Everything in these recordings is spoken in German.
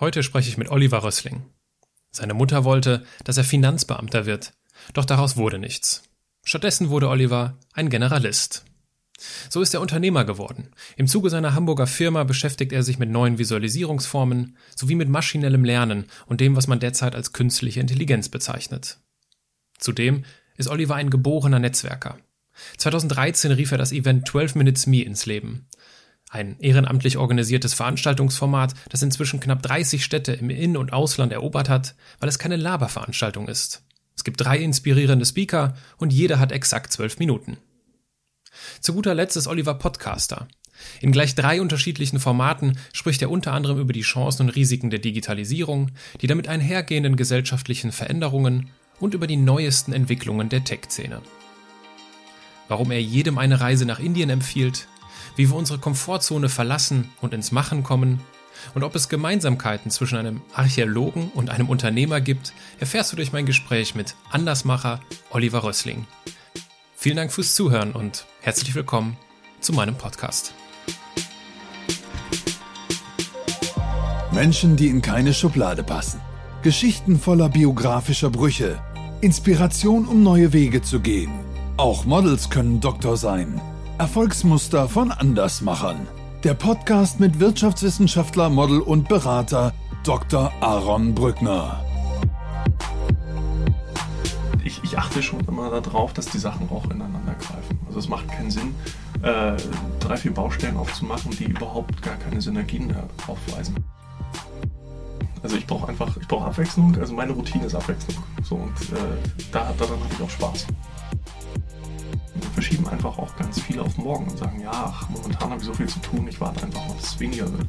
Heute spreche ich mit Oliver Rössling. Seine Mutter wollte, dass er Finanzbeamter wird, doch daraus wurde nichts. Stattdessen wurde Oliver ein Generalist. So ist er Unternehmer geworden. Im Zuge seiner Hamburger Firma beschäftigt er sich mit neuen Visualisierungsformen sowie mit maschinellem Lernen und dem, was man derzeit als künstliche Intelligenz bezeichnet. Zudem ist Oliver ein geborener Netzwerker. 2013 rief er das Event 12 Minutes Me ins Leben. Ein ehrenamtlich organisiertes Veranstaltungsformat, das inzwischen knapp 30 Städte im In- und Ausland erobert hat, weil es keine Laberveranstaltung ist. Es gibt drei inspirierende Speaker und jeder hat exakt zwölf Minuten. Zu guter Letzt ist Oliver Podcaster. In gleich drei unterschiedlichen Formaten spricht er unter anderem über die Chancen und Risiken der Digitalisierung, die damit einhergehenden gesellschaftlichen Veränderungen und über die neuesten Entwicklungen der Tech-Szene. Warum er jedem eine Reise nach Indien empfiehlt, wie wir unsere Komfortzone verlassen und ins Machen kommen und ob es Gemeinsamkeiten zwischen einem Archäologen und einem Unternehmer gibt, erfährst du durch mein Gespräch mit Andersmacher Oliver Rössling. Vielen Dank fürs Zuhören und herzlich willkommen zu meinem Podcast. Menschen, die in keine Schublade passen. Geschichten voller biografischer Brüche. Inspiration, um neue Wege zu gehen. Auch Models können Doktor sein. Erfolgsmuster von Andersmachern. Der Podcast mit Wirtschaftswissenschaftler, Model und Berater Dr. Aaron Brückner. Ich, ich achte schon immer darauf, dass die Sachen auch ineinander greifen. Also es macht keinen Sinn, äh, drei, vier Baustellen aufzumachen, die überhaupt gar keine Synergien aufweisen. Also ich brauche einfach, ich brauche Abwechslung, also meine Routine ist Abwechslung. So und äh, da, daran habe ich auch Spaß verschieben einfach auch ganz viele auf morgen und sagen, ja, ach, momentan habe ich so viel zu tun, ich warte einfach dass es weniger wird.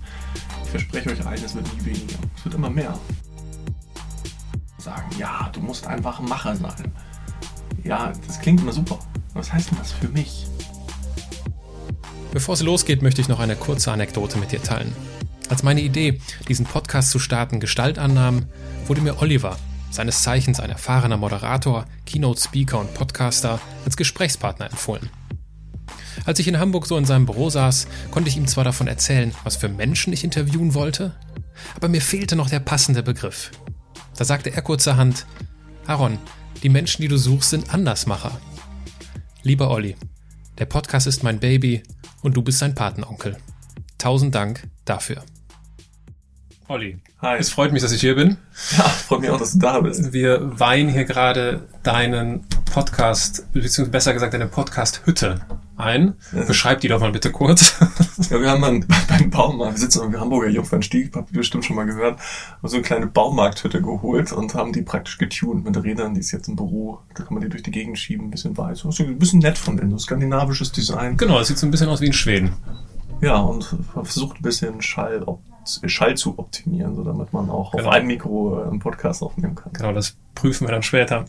Ich verspreche euch eines, es wird nie weniger. Es wird immer mehr. Sagen, ja, du musst einfach ein Macher sein. Ja, das klingt immer super. Was heißt denn das für mich? Bevor es losgeht, möchte ich noch eine kurze Anekdote mit dir teilen. Als meine Idee, diesen Podcast zu starten, Gestalt annahm, wurde mir Oliver, seines Zeichens ein erfahrener Moderator, Keynote-Speaker und Podcaster, als Gesprächspartner empfohlen. Als ich in Hamburg so in seinem Büro saß, konnte ich ihm zwar davon erzählen, was für Menschen ich interviewen wollte, aber mir fehlte noch der passende Begriff. Da sagte er kurzerhand, Aaron, die Menschen, die du suchst, sind Andersmacher. Lieber Olli, der Podcast ist mein Baby und du bist sein Patenonkel. Tausend Dank dafür. Olli, Hi. Es freut mich, dass ich hier bin. Ja, freut mich auch, dass du da bist. Wir weihen hier gerade deinen Podcast, beziehungsweise besser gesagt deine Podcast-Hütte ein. Ja. Beschreib die doch mal bitte kurz. Ja, wir haben dann beim Baumarkt, wir sitzen am Hamburger Jungfernstieg, habt ihr bestimmt schon mal gehört, so eine kleine Baumarkthütte geholt und haben die praktisch getuned mit Rädern, die ist jetzt im Büro, da kann man die durch die Gegend schieben, ein bisschen weiß. Das ist ein bisschen nett von denen, so skandinavisches Design. Genau, es sieht so ein bisschen aus wie in Schweden. Ja, und versucht ein bisschen Schall Schall zu optimieren, so damit man auch genau. auf einem Mikro äh, einen Podcast aufnehmen kann. Genau, das prüfen wir dann später.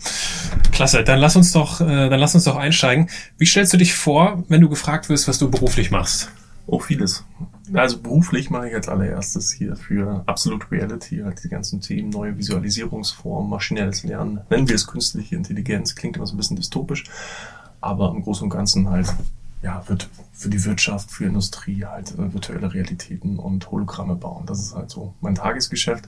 Klasse, dann lass uns doch, äh, dann lass uns doch einsteigen. Wie stellst du dich vor, wenn du gefragt wirst, was du beruflich machst? Oh, vieles. Also beruflich mache ich als allererstes hier für Absolute Reality halt die ganzen Themen, neue Visualisierungsformen, maschinelles Lernen. Nennen wir es künstliche Intelligenz, klingt immer so ein bisschen dystopisch, aber im Großen und Ganzen halt ja, wird für die Wirtschaft, für Industrie halt äh, virtuelle Realitäten und Hologramme bauen. Das ist halt so mein Tagesgeschäft.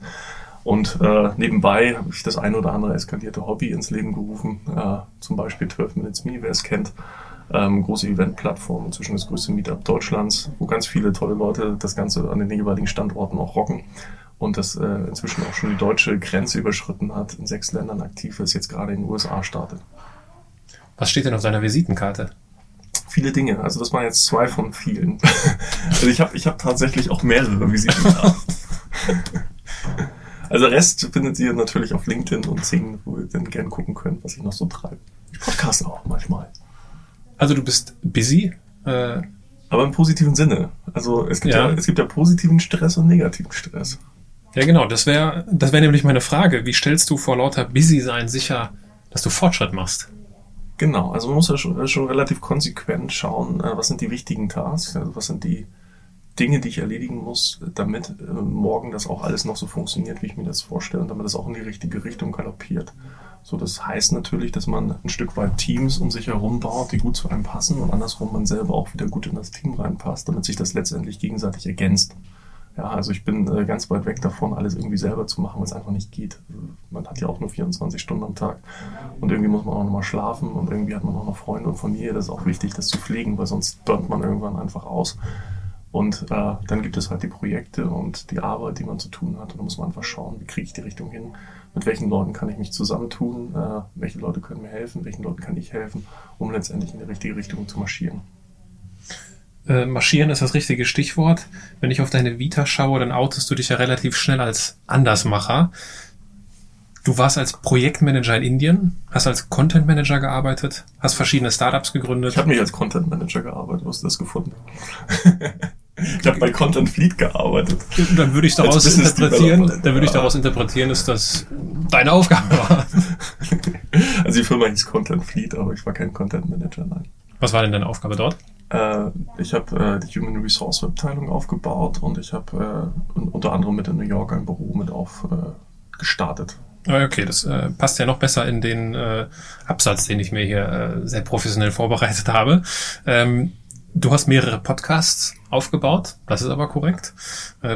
Und äh, nebenbei habe ich das ein oder andere eskalierte Hobby ins Leben gerufen. Äh, zum Beispiel 12 Minutes Me, wer es kennt. Ähm, große Eventplattform, inzwischen das größte Meetup Deutschlands, wo ganz viele tolle Leute das Ganze an den jeweiligen Standorten auch rocken. Und das äh, inzwischen auch schon die deutsche Grenze überschritten hat, in sechs Ländern aktiv ist, jetzt gerade in den USA startet. Was steht denn auf seiner Visitenkarte? Viele Dinge. Also das waren jetzt zwei von vielen. also ich habe ich hab tatsächlich auch mehrere Visitenkarten. also Rest findet ihr natürlich auf LinkedIn und Zing, wo ihr dann gerne gucken könnt, was ich noch so treibe. Ich podcast auch manchmal. Also du bist busy? Äh aber im positiven Sinne. Also es gibt ja. ja, es gibt ja positiven Stress und negativen Stress. Ja, genau. Das wäre das wäre nämlich meine Frage. Wie stellst du vor lauter Busy sein sicher, dass du Fortschritt machst? Genau, also man muss ja schon, schon relativ konsequent schauen, äh, was sind die wichtigen Tasks, also was sind die Dinge, die ich erledigen muss, damit äh, morgen das auch alles noch so funktioniert, wie ich mir das vorstelle und damit es auch in die richtige Richtung galoppiert. So, das heißt natürlich, dass man ein Stück weit Teams um sich herum baut, die gut zu einem passen und andersrum man selber auch wieder gut in das Team reinpasst, damit sich das letztendlich gegenseitig ergänzt. Ja, also ich bin äh, ganz weit weg davon, alles irgendwie selber zu machen, weil es einfach nicht geht. Man hat ja auch nur 24 Stunden am Tag und irgendwie muss man auch nochmal schlafen und irgendwie hat man auch noch Freunde und Familie. Das ist auch wichtig, das zu pflegen, weil sonst burnt man irgendwann einfach aus. Und äh, dann gibt es halt die Projekte und die Arbeit, die man zu tun hat. Und da muss man einfach schauen, wie kriege ich die Richtung hin, mit welchen Leuten kann ich mich zusammentun, äh, welche Leute können mir helfen, welchen Leuten kann ich helfen, um letztendlich in die richtige Richtung zu marschieren. Äh, marschieren ist das richtige Stichwort. Wenn ich auf deine Vita schaue, dann outest du dich ja relativ schnell als Andersmacher. Du warst als Projektmanager in Indien, hast als Content Manager gearbeitet, hast verschiedene Startups gegründet. Ich habe nicht als Content Manager gearbeitet, wo hast du das gefunden? ich habe bei Content Fleet gearbeitet. Dann würde ich daraus interpretieren, dann würde ich daraus interpretieren, dass das deine Aufgabe war. also die Firma hieß Content Fleet, aber ich war kein Content Manager, nein. Was war denn deine Aufgabe dort? Äh, ich habe äh, die Human Resource Abteilung aufgebaut und ich habe äh, unter anderem mit in New York ein Büro mit auf äh, gestartet. Ah, okay, das äh, passt ja noch besser in den äh, Absatz, den ich mir hier äh, sehr professionell vorbereitet habe. Ähm, du hast mehrere Podcasts aufgebaut, das ist aber korrekt.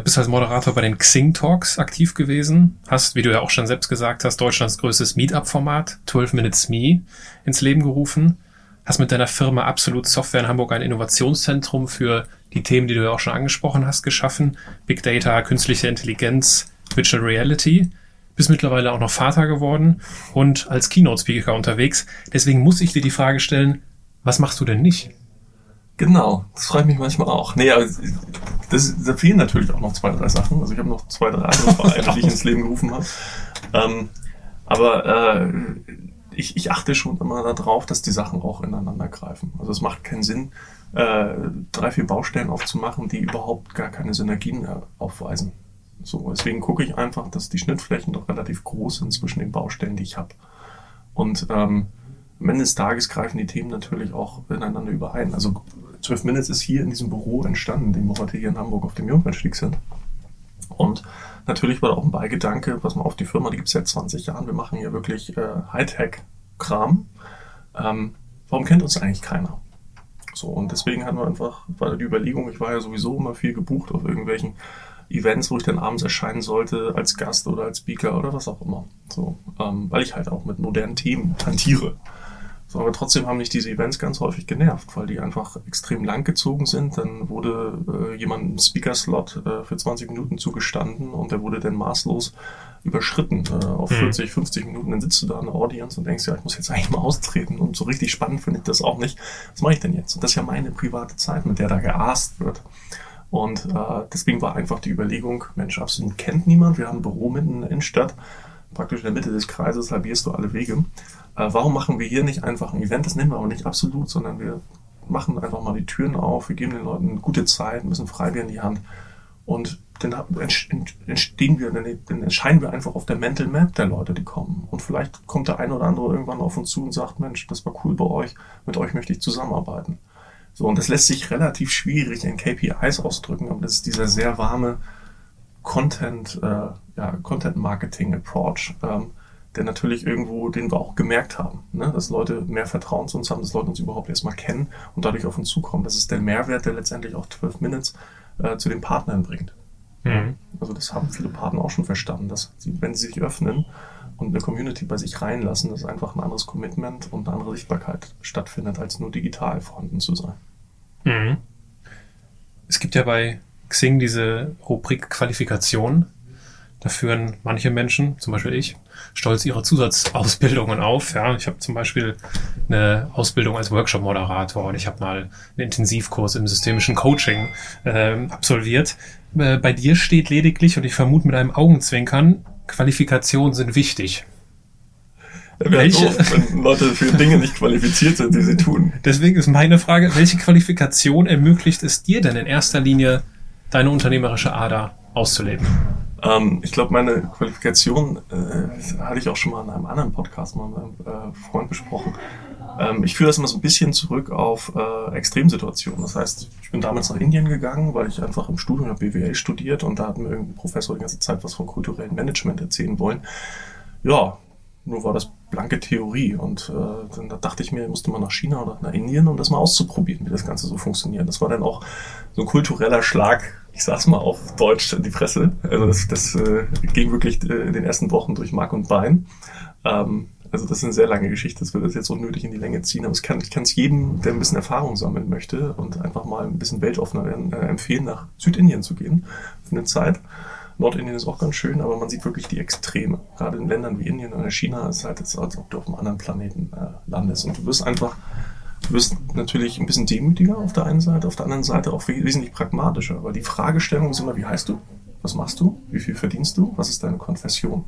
Bist als Moderator bei den Xing Talks aktiv gewesen, hast, wie du ja auch schon selbst gesagt hast, Deutschlands größtes Meetup-Format, 12 Minutes Me, ins Leben gerufen hast mit deiner Firma Absolut Software in Hamburg ein Innovationszentrum für die Themen, die du ja auch schon angesprochen hast, geschaffen. Big Data, künstliche Intelligenz, Virtual Reality. Bist mittlerweile auch noch Vater geworden und als Keynote-Speaker unterwegs. Deswegen muss ich dir die Frage stellen, was machst du denn nicht? Genau, das freut mich manchmal auch. Nee, aber das, da fehlen natürlich auch noch zwei, drei Sachen. Also ich habe noch zwei, drei andere Vereine, die ich ins Leben gerufen habe. Ähm, aber äh, ich, ich achte schon immer darauf, dass die Sachen auch ineinander greifen. Also es macht keinen Sinn, äh, drei, vier Baustellen aufzumachen, die überhaupt gar keine Synergien aufweisen. So, deswegen gucke ich einfach, dass die Schnittflächen doch relativ groß sind zwischen den Baustellen, die ich habe. Und ähm, am Ende des Tages greifen die Themen natürlich auch ineinander überein. Also 12 Minutes ist hier in diesem Büro entstanden, dem wir heute hier in Hamburg auf dem Jungfernstieg sind. Und natürlich war da auch ein Beigedanke, pass mal auf, die Firma, die gibt es seit 20 Jahren, wir machen hier wirklich äh, Hightech-Kram. Ähm, warum kennt uns eigentlich keiner? So, und deswegen hatten wir einfach, war die Überlegung, ich war ja sowieso immer viel gebucht auf irgendwelchen Events, wo ich dann abends erscheinen sollte, als Gast oder als Speaker oder was auch immer. So, ähm, weil ich halt auch mit modernen Themen hantiere. So, aber trotzdem haben mich diese Events ganz häufig genervt, weil die einfach extrem lang gezogen sind. Dann wurde äh, jemand ein Speaker-Slot äh, für 20 Minuten zugestanden und der wurde dann maßlos überschritten äh, auf mhm. 40, 50 Minuten. Dann sitzt du da in der Audience und denkst, ja, ich muss jetzt eigentlich mal austreten. Und so richtig spannend finde ich das auch nicht. Was mache ich denn jetzt? Und das ist ja meine private Zeit, mit der da geaßt wird. Und äh, deswegen war einfach die Überlegung, Mensch, absolut kennt niemand. Wir haben ein Büro mitten in der Innenstadt. Praktisch in der Mitte des Kreises halbierst du alle Wege. Äh, warum machen wir hier nicht einfach ein Event? Das nennen wir aber nicht absolut, sondern wir machen einfach mal die Türen auf, wir geben den Leuten gute Zeit, bisschen Freibier in die Hand und dann entstehen wir, dann erscheinen wir einfach auf der Mental Map der Leute, die kommen. Und vielleicht kommt der eine oder andere irgendwann auf uns zu und sagt, Mensch, das war cool bei euch, mit euch möchte ich zusammenarbeiten. So, und das lässt sich relativ schwierig in KPIs ausdrücken, aber das ist dieser sehr warme Content, äh, ja, Content Marketing Approach, ähm, der natürlich irgendwo, den wir auch gemerkt haben, ne? dass Leute mehr Vertrauen zu uns haben, dass Leute uns überhaupt erstmal kennen und dadurch auf uns zukommen. Das ist der Mehrwert, der letztendlich auch 12 Minutes äh, zu den Partnern bringt. Mhm. Also das haben viele Partner auch schon verstanden, dass sie, wenn sie sich öffnen und eine Community bei sich reinlassen, dass einfach ein anderes Commitment und eine andere Sichtbarkeit stattfindet, als nur digital vorhanden zu sein. Mhm. Es gibt ja bei Xing diese Rubrik Qualifikation. Da führen manche Menschen, zum Beispiel ich, stolz ihre Zusatzausbildungen auf. Ja, ich habe zum Beispiel eine Ausbildung als Workshop-Moderator und ich habe mal einen Intensivkurs im systemischen Coaching äh, absolviert. Äh, bei dir steht lediglich, und ich vermute mit einem Augenzwinkern, Qualifikationen sind wichtig. Welche? Doof, wenn Leute für Dinge nicht qualifiziert sind, die sie tun. Deswegen ist meine Frage, welche Qualifikation ermöglicht es dir denn in erster Linie, deine unternehmerische Ader auszuleben? Ähm, ich glaube, meine Qualifikation äh, hatte ich auch schon mal in einem anderen Podcast mal mit einem äh, Freund besprochen. Ähm, ich führe das immer so ein bisschen zurück auf äh, Extremsituationen. Das heißt, ich bin damals nach Indien gegangen, weil ich einfach im Studium habe BWL studiert und da hat mir irgendein Professor die ganze Zeit was von kulturellem Management erzählen wollen. Ja, nur war das blanke Theorie. Und äh, dann da dachte ich mir, ich musste mal nach China oder nach Indien, um das mal auszuprobieren, wie das Ganze so funktioniert. Das war dann auch so ein kultureller Schlag ich saß mal auf Deutsch die Presse. Also das, das äh, ging wirklich äh, in den ersten Wochen durch Mark und Bein. Ähm, also das ist eine sehr lange Geschichte, das wird das jetzt unnötig in die Länge ziehen, aber ich kann, ich kann es jedem, der ein bisschen Erfahrung sammeln möchte und einfach mal ein bisschen weltoffener werden, äh, empfehlen, nach Südindien zu gehen für eine Zeit. Nordindien ist auch ganz schön, aber man sieht wirklich die Extreme. Gerade in Ländern wie Indien oder China ist es halt jetzt, als ob du auf einem anderen Planeten äh, landest. Und du wirst einfach, du wirst natürlich ein bisschen demütiger auf der einen Seite, auf der anderen Seite auch wesentlich pragmatischer. Weil die Fragestellung ist immer, wie heißt du? Was machst du? Wie viel verdienst du? Was ist deine Konfession?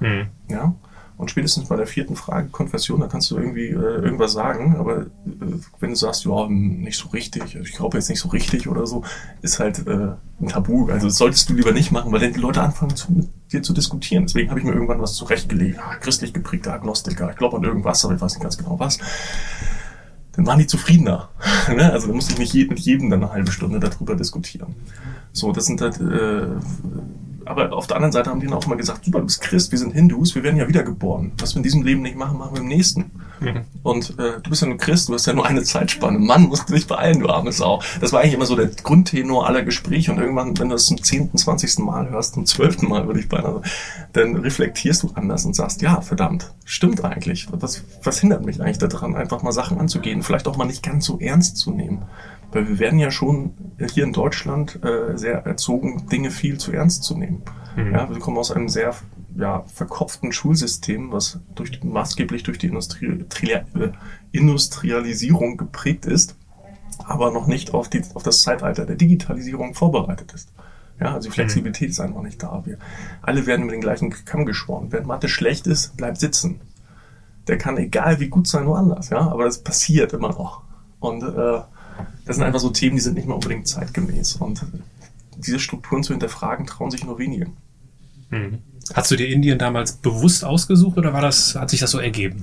Mhm. Ja. Und spätestens bei der vierten Frage, Konfession, da kannst du irgendwie äh, irgendwas sagen, aber äh, wenn du sagst, ja, hm, nicht so richtig, also ich glaube jetzt nicht so richtig oder so, ist halt äh, ein Tabu. Also das solltest du lieber nicht machen, weil dann die Leute anfangen zu, mit dir zu diskutieren. Deswegen habe ich mir irgendwann was zurechtgelegt. Ja, christlich geprägter Agnostiker, ich glaube an irgendwas, aber ich weiß nicht ganz genau was. Dann waren die zufriedener. Ne? also da musste ich nicht mit jedem dann eine halbe Stunde darüber diskutieren. So, das sind halt äh, aber auf der anderen Seite haben die dann auch mal gesagt, super, du bist Christ, wir sind Hindus, wir werden ja wiedergeboren. Was wir in diesem Leben nicht machen, machen wir im nächsten. Mhm. Und äh, du bist ja nur Christ, du hast ja nur eine Zeitspanne. Mann, musst du dich beeilen, du arme Sau. Das war eigentlich immer so der Grundtenor aller Gespräche. Und irgendwann, wenn du das zum zehnten, zwanzigsten Mal hörst, zum zwölften Mal würde ich beinahe, dann reflektierst du anders und sagst, ja, verdammt, stimmt eigentlich. Was, was hindert mich eigentlich daran, einfach mal Sachen anzugehen, vielleicht auch mal nicht ganz so ernst zu nehmen? Weil wir werden ja schon hier in Deutschland äh, sehr erzogen, Dinge viel zu ernst zu nehmen. Mhm. Ja, wir kommen aus einem sehr ja, verkopften Schulsystem, was durch, maßgeblich durch die Industrie, äh, Industrialisierung geprägt ist, aber noch nicht auf, die, auf das Zeitalter der Digitalisierung vorbereitet ist. Ja, also die Flexibilität mhm. ist einfach nicht da. Wir alle werden mit den gleichen Kamm geschworen. Wer Mathe schlecht ist, bleibt sitzen. Der kann egal wie gut sein, woanders, ja, aber das passiert immer noch. Und äh, das sind einfach so Themen, die sind nicht mehr unbedingt zeitgemäß. Und diese Strukturen zu hinterfragen, trauen sich nur wenige. Hm. Hast du dir Indien damals bewusst ausgesucht oder war das, hat sich das so ergeben?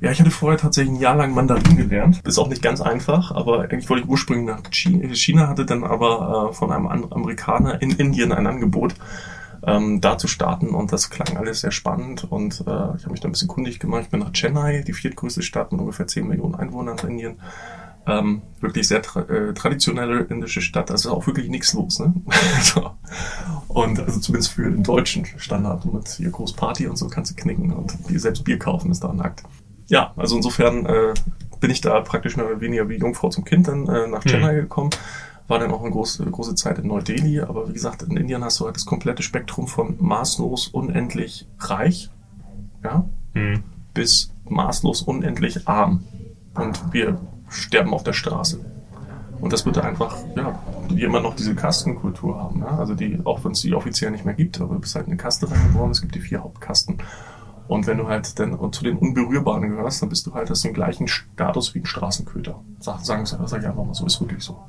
Ja, ich hatte vorher tatsächlich ein Jahr lang Mandarin gelernt. Ist auch nicht ganz einfach, aber eigentlich wollte ich ursprünglich nach China, hatte dann aber äh, von einem Amerikaner in Indien ein Angebot, ähm, da zu starten und das klang alles sehr spannend und äh, ich habe mich da ein bisschen kundig gemacht. Ich bin nach Chennai, die viertgrößte Stadt mit ungefähr 10 Millionen Einwohnern in Indien, ähm, wirklich sehr tra äh, traditionelle indische Stadt, also auch wirklich nichts los. Ne? so. Und also zumindest für den deutschen Standard mit hier groß Party und so kannst du knicken und selbst Bier kaufen ist da nackt. Ja, also insofern äh, bin ich da praktisch mehr oder weniger wie Jungfrau zum Kind dann äh, nach Chennai mhm. gekommen. War dann auch eine große, große Zeit in Neu-Delhi, aber wie gesagt, in Indien hast du halt das komplette Spektrum von maßlos unendlich reich, ja, mhm. bis maßlos unendlich arm. Und wir sterben auf der Straße. Und das wird einfach, ja, wie immer noch diese Kastenkultur haben. Ja? Also die, auch wenn es die offiziell nicht mehr gibt, aber du bist halt eine Kaste reingeboren, es gibt die vier Hauptkasten. Und wenn du halt dann zu den Unberührbaren gehörst, dann bist du halt hast den gleichen Status wie ein Straßenköter. Sag, sagen sag ich einfach mal so, ist wirklich so.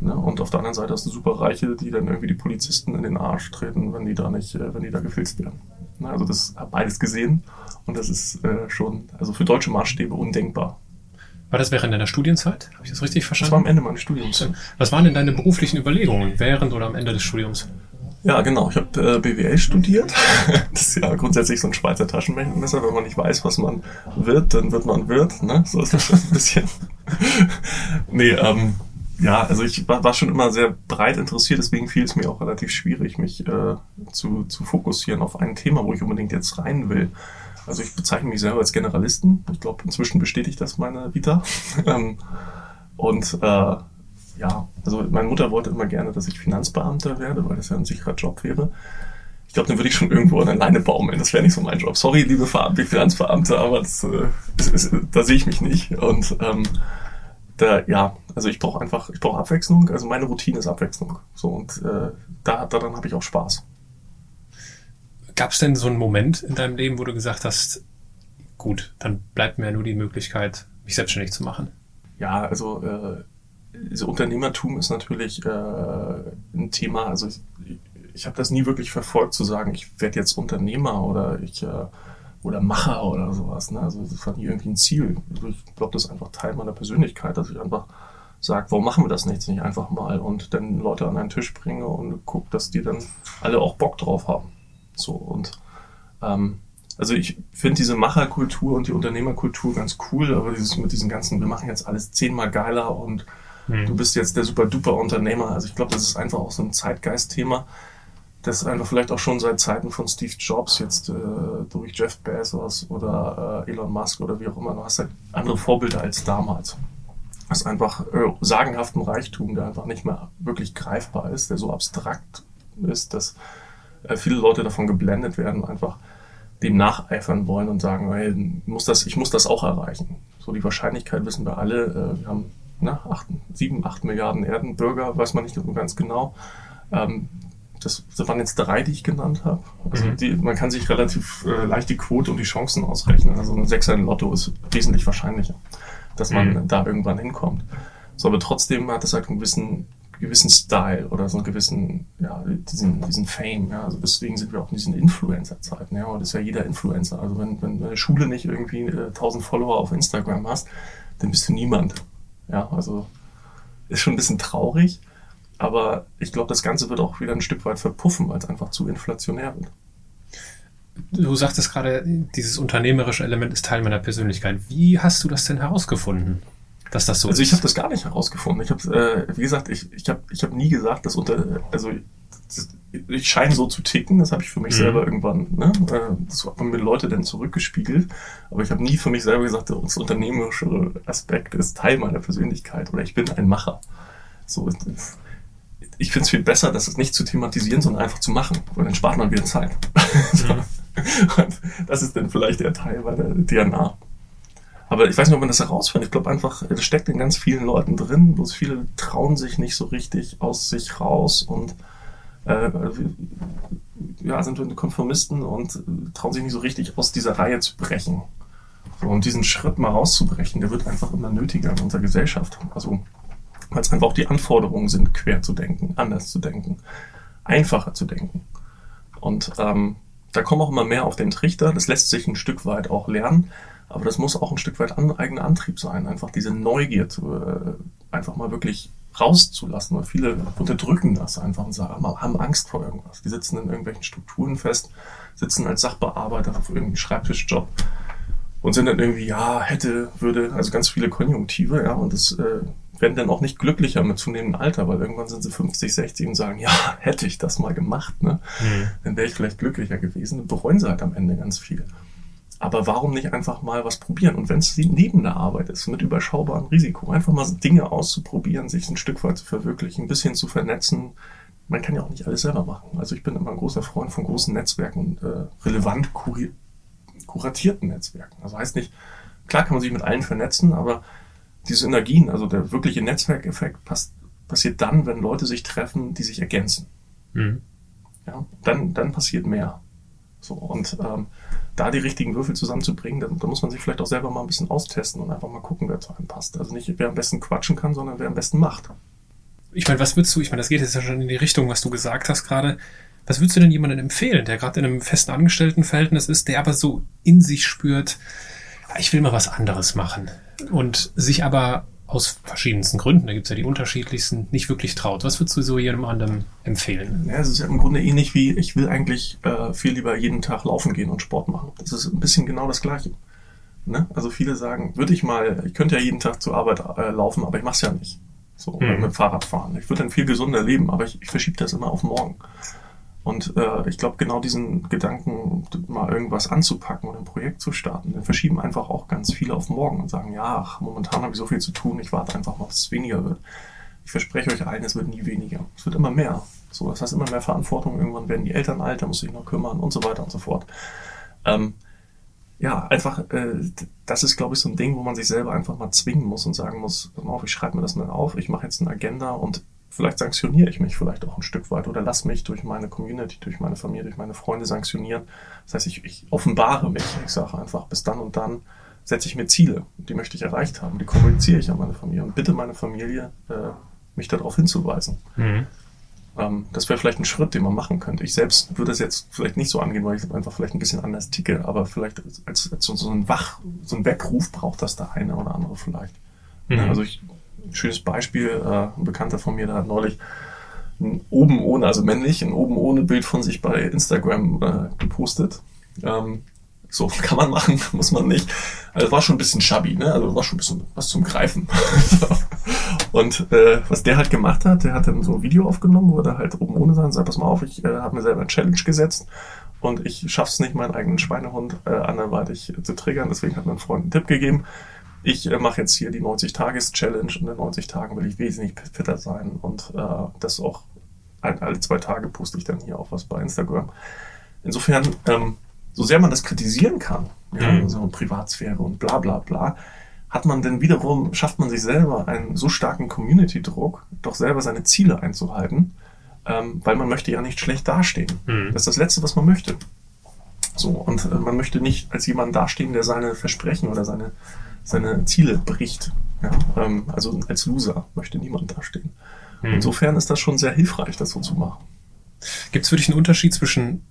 Ne? Und auf der anderen Seite hast du super Reiche, die dann irgendwie die Polizisten in den Arsch treten, wenn die da nicht, äh, wenn die da gefilzt werden. Ne? Also das habe beides gesehen und das ist äh, schon, also für deutsche Maßstäbe undenkbar. War das während deiner Studienzeit? Habe ich das richtig verstanden? Das war am Ende meines Studiums. Was waren denn deine beruflichen Überlegungen während oder am Ende des Studiums? Ja, genau. Ich habe äh, BWL studiert. das ist ja grundsätzlich so ein Schweizer Taschenmesser. Wenn man nicht weiß, was man wird, dann wird man Wirt. Ne? So ist das ein bisschen. nee, ähm, ja, also ich war, war, schon immer sehr breit interessiert, deswegen fiel es mir auch relativ schwierig, mich äh, zu, zu fokussieren auf ein Thema, wo ich unbedingt jetzt rein will. Also ich bezeichne mich selber als Generalisten. Ich glaube, inzwischen bestätigt das meine Vita. Ähm, und äh, ja, also meine Mutter wollte immer gerne, dass ich Finanzbeamter werde, weil das ja ein sicherer Job wäre. Ich glaube, dann würde ich schon irgendwo an alleine baumeln. Das wäre nicht so mein Job. Sorry, liebe Finanzbeamte, aber das, äh, ist, ist, da sehe ich mich nicht. Und ähm, da, ja, also ich brauche einfach, ich brauche Abwechslung. Also meine Routine ist Abwechslung. So und äh, da, daran habe ich auch Spaß. Gab es denn so einen Moment in deinem Leben, wo du gesagt hast, gut, dann bleibt mir nur die Möglichkeit, mich selbstständig zu machen? Ja, also äh, so Unternehmertum ist natürlich äh, ein Thema. Also ich, ich habe das nie wirklich verfolgt, zu sagen, ich werde jetzt Unternehmer oder ich äh, oder Macher oder sowas. Ne? Also das war nie irgendwie ein Ziel. Also ich glaube, das ist einfach Teil meiner Persönlichkeit, dass ich einfach sage, warum machen wir das nicht, nicht einfach mal und dann Leute an einen Tisch bringe und gucke, dass die dann alle auch Bock drauf haben. So und ähm, also ich finde diese Macherkultur und die Unternehmerkultur ganz cool, aber dieses mit diesem ganzen, wir machen jetzt alles zehnmal geiler und Mhm. Du bist jetzt der super duper Unternehmer. Also ich glaube, das ist einfach auch so ein Zeitgeist-Thema das einfach vielleicht auch schon seit Zeiten von Steve Jobs, jetzt äh, durch Jeff Bezos oder äh, Elon Musk oder wie auch immer, du hast halt andere Vorbilder als damals. Das ist einfach äh, sagenhaften Reichtum, der einfach nicht mehr wirklich greifbar ist, der so abstrakt ist, dass äh, viele Leute davon geblendet werden, einfach dem nacheifern wollen und sagen, hey, muss das, ich muss das auch erreichen. So die Wahrscheinlichkeit wissen wir alle, äh, wir haben na, acht, sieben, acht Milliarden Erdenbürger, weiß man nicht ganz genau. Ähm, das, das waren jetzt drei, die ich genannt habe. Also mhm. die, man kann sich relativ äh, leicht die Quote und die Chancen ausrechnen. Also ein Sechser in Lotto ist wesentlich wahrscheinlicher, dass man mhm. da irgendwann hinkommt. So, aber trotzdem hat es halt einen gewissen, gewissen Style oder so einen gewissen, ja, diesen, diesen Fame. Ja. Also deswegen sind wir auch in diesen Influencer-Zeiten. Ja, und das ist ja jeder Influencer. Also wenn, wenn eine Schule nicht irgendwie äh, 1000 Follower auf Instagram hast, dann bist du niemand. Ja, also ist schon ein bisschen traurig. Aber ich glaube, das Ganze wird auch wieder ein Stück weit verpuffen, weil es einfach zu inflationär wird. Du sagtest gerade, dieses unternehmerische Element ist Teil meiner Persönlichkeit. Wie hast du das denn herausgefunden? Dass das so also ich habe das gar nicht herausgefunden. Ich habe, äh, wie gesagt, ich, ich habe ich hab nie gesagt, dass unter, also ich scheine so zu ticken, das habe ich für mich mhm. selber irgendwann, ne? Äh, das haben mir Leute dann zurückgespiegelt, aber ich habe nie für mich selber gesagt, das unternehmerische Aspekt ist Teil meiner Persönlichkeit oder ich bin ein Macher. So, ich finde es viel besser, das nicht zu thematisieren, sondern einfach zu machen, weil dann spart man wieder Zeit. Mhm. das ist dann vielleicht der Teil bei der DNA. Aber ich weiß nicht, ob man das herausfindet. Ich glaube einfach, das steckt in ganz vielen Leuten drin, bloß viele trauen sich nicht so richtig aus sich raus und äh, ja, sind Konformisten und trauen sich nicht so richtig aus dieser Reihe zu brechen. So, und diesen Schritt mal rauszubrechen, der wird einfach immer nötiger in unserer Gesellschaft. Also weil es einfach auch die Anforderungen sind, quer zu denken, anders zu denken, einfacher zu denken. Und ähm, da kommen auch immer mehr auf den Trichter. Das lässt sich ein Stück weit auch lernen, aber das muss auch ein Stück weit an, eigener Antrieb sein, einfach diese Neugier zu, äh, einfach mal wirklich rauszulassen, weil viele unterdrücken das einfach und sagen, haben Angst vor irgendwas. Die sitzen in irgendwelchen Strukturen fest, sitzen als Sachbearbeiter auf irgendeinem Schreibtischjob und sind dann irgendwie, ja, hätte, würde, also ganz viele Konjunktive, ja, und das äh, werden dann auch nicht glücklicher mit zunehmendem Alter, weil irgendwann sind sie 50, 60 und sagen, ja, hätte ich das mal gemacht, ne? Mhm. dann wäre ich vielleicht glücklicher gewesen. Und bereuen sie halt am Ende ganz viel. Aber warum nicht einfach mal was probieren? Und wenn es neben der Arbeit ist, mit überschaubarem Risiko, einfach mal Dinge auszuprobieren, sich ein Stück weit zu verwirklichen, ein bisschen zu vernetzen. Man kann ja auch nicht alles selber machen. Also ich bin immer ein großer Freund von großen Netzwerken und äh, relevant kuratierten Netzwerken. Also heißt nicht, klar kann man sich mit allen vernetzen, aber diese Synergien, also der wirkliche Netzwerkeffekt pass passiert dann, wenn Leute sich treffen, die sich ergänzen. Mhm. Ja, dann, dann passiert mehr. So, und ähm, da die richtigen Würfel zusammenzubringen, da, da muss man sich vielleicht auch selber mal ein bisschen austesten und einfach mal gucken, wer zu einem passt. Also nicht, wer am besten quatschen kann, sondern wer am besten macht. Ich meine, was würdest du, ich meine, das geht jetzt ja schon in die Richtung, was du gesagt hast gerade. Was würdest du denn jemandem empfehlen, der gerade in einem festen Angestelltenverhältnis ist, der aber so in sich spürt, ich will mal was anderes machen und sich aber aus verschiedensten Gründen, da gibt es ja die unterschiedlichsten, nicht wirklich traut. Was würdest du so jedem anderen empfehlen? Ja, es ist ja im Grunde ähnlich wie, ich will eigentlich äh, viel lieber jeden Tag laufen gehen und Sport machen. Das ist ein bisschen genau das Gleiche. Ne? Also viele sagen, würde ich mal, ich könnte ja jeden Tag zur Arbeit äh, laufen, aber ich mache es ja nicht. So, mhm. mit Fahrrad fahren. Ich würde dann viel gesunder leben, aber ich, ich verschiebe das immer auf morgen. Und äh, ich glaube, genau diesen Gedanken, mal irgendwas anzupacken und ein Projekt zu starten, den verschieben einfach auch ganz viele auf morgen und sagen, ja, ach, momentan habe ich so viel zu tun, ich warte einfach mal, bis es weniger wird. Ich verspreche euch allen, es wird nie weniger. Es wird immer mehr. So, das heißt immer mehr Verantwortung. Irgendwann werden die Eltern alt, da muss sich noch kümmern und so weiter und so fort. Ähm, ja, einfach, äh, das ist, glaube ich, so ein Ding, wo man sich selber einfach mal zwingen muss und sagen muss, pass mal auf, ich schreibe mir das mal auf, ich mache jetzt eine Agenda und vielleicht sanktioniere ich mich vielleicht auch ein Stück weit oder lass mich durch meine Community, durch meine Familie, durch meine Freunde sanktionieren. Das heißt, ich, ich offenbare mich. Ich sage einfach, bis dann und dann setze ich mir Ziele, die möchte ich erreicht haben. Die kommuniziere ich an meine Familie und bitte meine Familie, äh, mich darauf hinzuweisen. Mhm. Ähm, das wäre vielleicht ein Schritt, den man machen könnte. Ich selbst würde es jetzt vielleicht nicht so angehen, weil ich einfach vielleicht ein bisschen anders ticke, aber vielleicht als, als so, ein Wach, so ein Weckruf braucht das der eine oder andere vielleicht. Mhm. Also ich schönes Beispiel, äh, ein Bekannter von mir, der hat neulich ein oben ohne, also männlich, ein oben ohne Bild von sich bei Instagram äh, gepostet. Ähm, So, kann man machen, muss man nicht. Also war schon ein bisschen shabby, ne? Also war schon ein bisschen was zum Greifen. und äh, was der halt gemacht hat, der hat dann so ein Video aufgenommen, wo er halt oben ohne sein, sagt, pass mal auf, ich äh, habe mir selber eine Challenge gesetzt und ich schaff's nicht, meinen eigenen Schweinehund äh, anderweitig zu triggern. Deswegen hat mein Freund einen Tipp gegeben. Ich äh, mache jetzt hier die 90-Tages-Challenge und in 90 Tagen will ich wesentlich fitter sein und äh, das auch ein, alle zwei Tage poste ich dann hier auch was bei Instagram. Insofern, ähm, so sehr man das kritisieren kann, ja, Mhm. so Privatsphäre und bla bla bla, hat man denn wiederum, schafft man sich selber einen so starken Community-Druck, doch selber seine Ziele einzuhalten, ähm, weil man möchte ja nicht schlecht dastehen. Mhm. Das ist das Letzte, was man möchte. So, und äh, man möchte nicht als jemand dastehen, der seine Versprechen oder seine, seine Ziele bricht. Ja? Ähm, also als Loser möchte niemand dastehen. Mhm. Insofern ist das schon sehr hilfreich, das so zu machen. Gibt es für dich einen Unterschied zwischen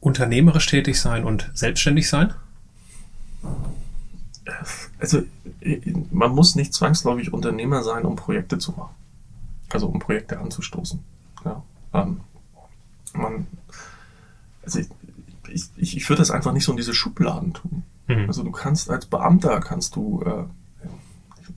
unternehmerisch tätig sein und selbstständig sein? Also man muss nicht zwangsläufig Unternehmer sein, um Projekte zu machen. Also um Projekte anzustoßen. Ja, ähm, man, also ich, ich, ich, ich würde das einfach nicht so in diese Schubladen tun. Mhm. Also du kannst als Beamter kannst du, äh,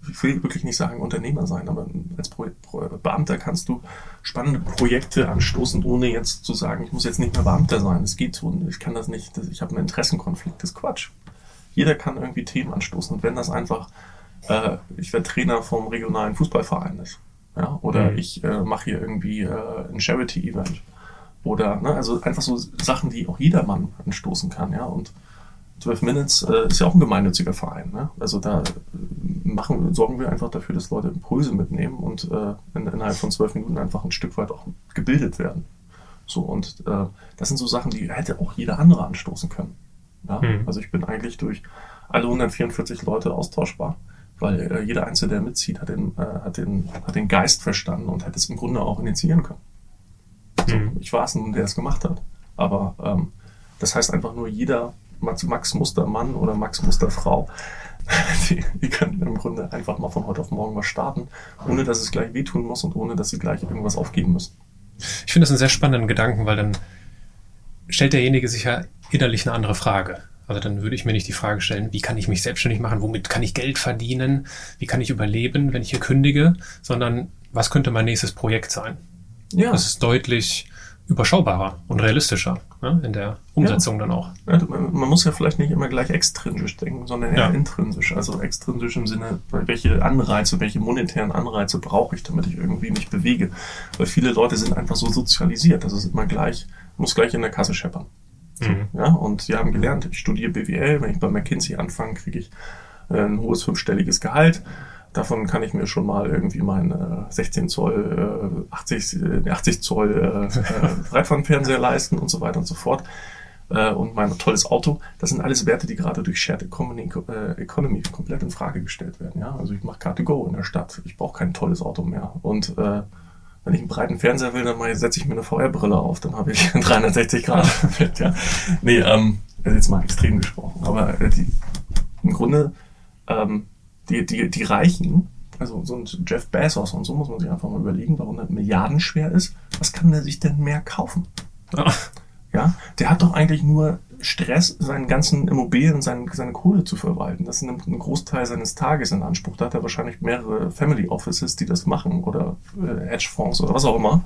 ich will wirklich nicht sagen Unternehmer sein, aber als Pro Pro Beamter kannst du spannende Projekte anstoßen, ohne jetzt zu sagen, ich muss jetzt nicht mehr Beamter sein. Es geht so, ich kann das nicht, ich habe einen Interessenkonflikt, das ist Quatsch. Jeder kann irgendwie Themen anstoßen und wenn das einfach, äh, ich werde Trainer vom regionalen Fußballverein ist, ja, oder Mhm. ich äh, mache hier irgendwie äh, ein Charity-Event oder, ne, also einfach so Sachen, die auch jedermann anstoßen kann, ja, und 12 Minutes äh, ist ja auch ein gemeinnütziger Verein. Ne? Also da äh, machen, sorgen wir einfach dafür, dass Leute Impulse mitnehmen und äh, in, innerhalb von zwölf Minuten einfach ein Stück weit auch gebildet werden. So, und äh, das sind so Sachen, die hätte auch jeder andere anstoßen können. Ja? Mhm. Also ich bin eigentlich durch alle 144 Leute austauschbar, weil äh, jeder Einzelne, der mitzieht, hat den, äh, hat, den, hat den Geist verstanden und hätte es im Grunde auch initiieren können. Mhm. Ich war es nun, der es gemacht hat. Aber ähm, das heißt einfach nur jeder Max, Max Mustermann oder Max Musterfrau, die, die können im Grunde einfach mal von heute auf morgen was starten, ohne dass es gleich wehtun muss und ohne dass sie gleich irgendwas aufgeben müssen. Ich finde das einen sehr spannenden Gedanken, weil dann stellt derjenige sich ja innerlich eine andere Frage. Also dann würde ich mir nicht die Frage stellen, wie kann ich mich selbstständig machen, womit kann ich Geld verdienen, wie kann ich überleben, wenn ich hier kündige, sondern was könnte mein nächstes Projekt sein? Ja, Das ist deutlich überschaubarer und realistischer ne, in der Umsetzung dann auch. Ja, man muss ja vielleicht nicht immer gleich extrinsisch denken, sondern eher Ja. intrinsisch. Also extrinsisch im Sinne, welche Anreize, welche monetären Anreize brauche ich, damit ich irgendwie mich bewege. Weil viele Leute sind einfach so sozialisiert, dass es immer gleich, muss gleich in der Kasse scheppern. Mhm. Ja, und die haben gelernt, ich studiere BWL, wenn ich bei McKinsey anfange, kriege ich äh, ein hohes fünfstelliges Gehalt. Davon kann ich mir schon mal irgendwie mein äh, 16 Zoll, äh, 80, äh, 80 Zoll äh, äh, Breitbandfernseher leisten und so weiter und so fort. Äh, und mein tolles Auto. Das sind alles Werte, die gerade durch Shared Economy, äh, Economy komplett in Frage gestellt werden. Ja? Also ich mache Car2Go in der Stadt. Ich brauche kein tolles Auto mehr. Und äh, wenn ich einen breiten Fernseher will, dann setze ich mir eine VR-Brille auf. Dann habe ich 360 Grad. Bild, ja. Nee, ähm, ist jetzt mal extrem gesprochen. Aber äh, die, im Grunde ähm, die, die, die Reichen, also so ein Jeff Bezos und so muss man sich einfach mal überlegen, warum er Milliarden schwer ist. Was kann der sich denn mehr kaufen? Ah, Ja, der hat doch eigentlich nur Stress, seinen ganzen Immobilien und seine, seine Kohle zu verwalten. Das nimmt einen Großteil seines Tages in Anspruch. Da hat er wahrscheinlich mehrere Family Offices, die das machen oder äh, Hedgefonds oder was auch immer.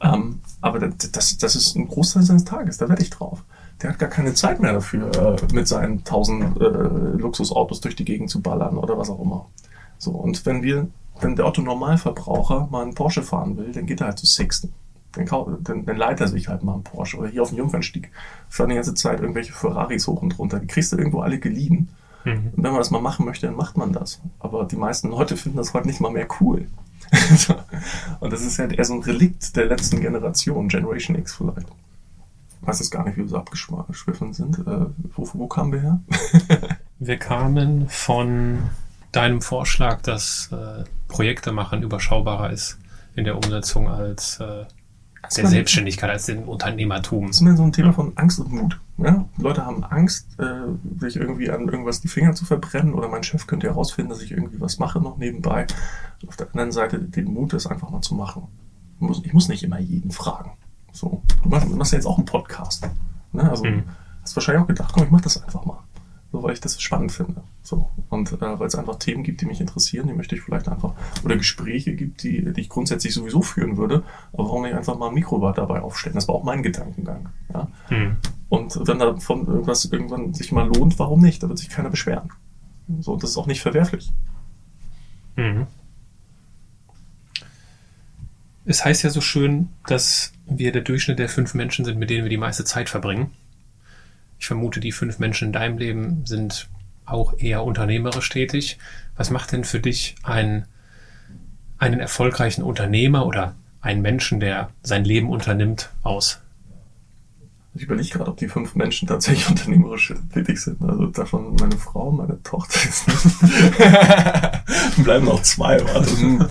Ähm, aber das, das, das ist ein Großteil seines Tages, da wette ich drauf. Der hat gar keine Zeit mehr dafür, äh, mit seinen tausend äh, Luxusautos durch die Gegend zu ballern oder was auch immer. So, und wenn wir, wenn der Otto Normalverbraucher mal einen Porsche fahren will, dann geht er halt zu Sixten. Dann, dann, dann leiht er sich halt mal einen Porsche. Oder hier auf dem Jungfernstieg fahren die ganze Zeit irgendwelche Ferraris hoch und runter. Die kriegst du irgendwo alle geliehen. mhm. Und wenn man das mal machen möchte, dann macht man das. Aber die meisten Leute finden das heute nicht mal mehr cool. Und das ist halt eher so ein Relikt der letzten Generation, Generation X vielleicht. Ich weiß es gar nicht, wie wir so abgeschwiffen sind. Äh, wo, wo kamen wir her? Wir kamen von deinem Vorschlag, dass äh, Projekte machen überschaubarer ist in der Umsetzung als äh, der Selbstständigkeit, als dem Unternehmertum. Das ist mehr so ein Thema von Angst und Mut. Ja? Leute haben Angst, äh, sich irgendwie an irgendwas die Finger zu verbrennen oder mein Chef könnte herausfinden, dass ich irgendwie was mache noch nebenbei. Und auf der anderen Seite den Mut, das einfach mal zu machen. Ich muss, ich muss nicht immer jeden fragen. So, du machst, machst ja jetzt auch einen Podcast. Ne? Also Mhm. hast wahrscheinlich auch gedacht, komm, ich mach das einfach mal. So, weil ich das spannend finde. So. Und äh, weil es einfach Themen gibt, die mich interessieren, die möchte ich vielleicht einfach, oder Gespräche gibt, die, die ich grundsätzlich sowieso führen würde, aber warum nicht einfach mal ein Mikro dabei aufstellen? Das war auch mein Gedankengang. Ja? Mhm. Und wenn davon irgendwas irgendwann sich mal lohnt, warum nicht? Da wird sich keiner beschweren. So, das ist auch nicht verwerflich. Mhm. Es heißt ja so schön, dass wir der Durchschnitt der fünf Menschen sind, mit denen wir die meiste Zeit verbringen. Ich vermute, die fünf Menschen in deinem Leben sind auch eher unternehmerisch tätig. Was macht denn für dich einen, einen erfolgreichen Unternehmer oder einen Menschen, der sein Leben unternimmt, aus? Ich überlege gerade, ob die fünf Menschen tatsächlich unternehmerisch tätig sind. Also davon meine Frau, meine Tochter. Bleiben noch zwei, warte.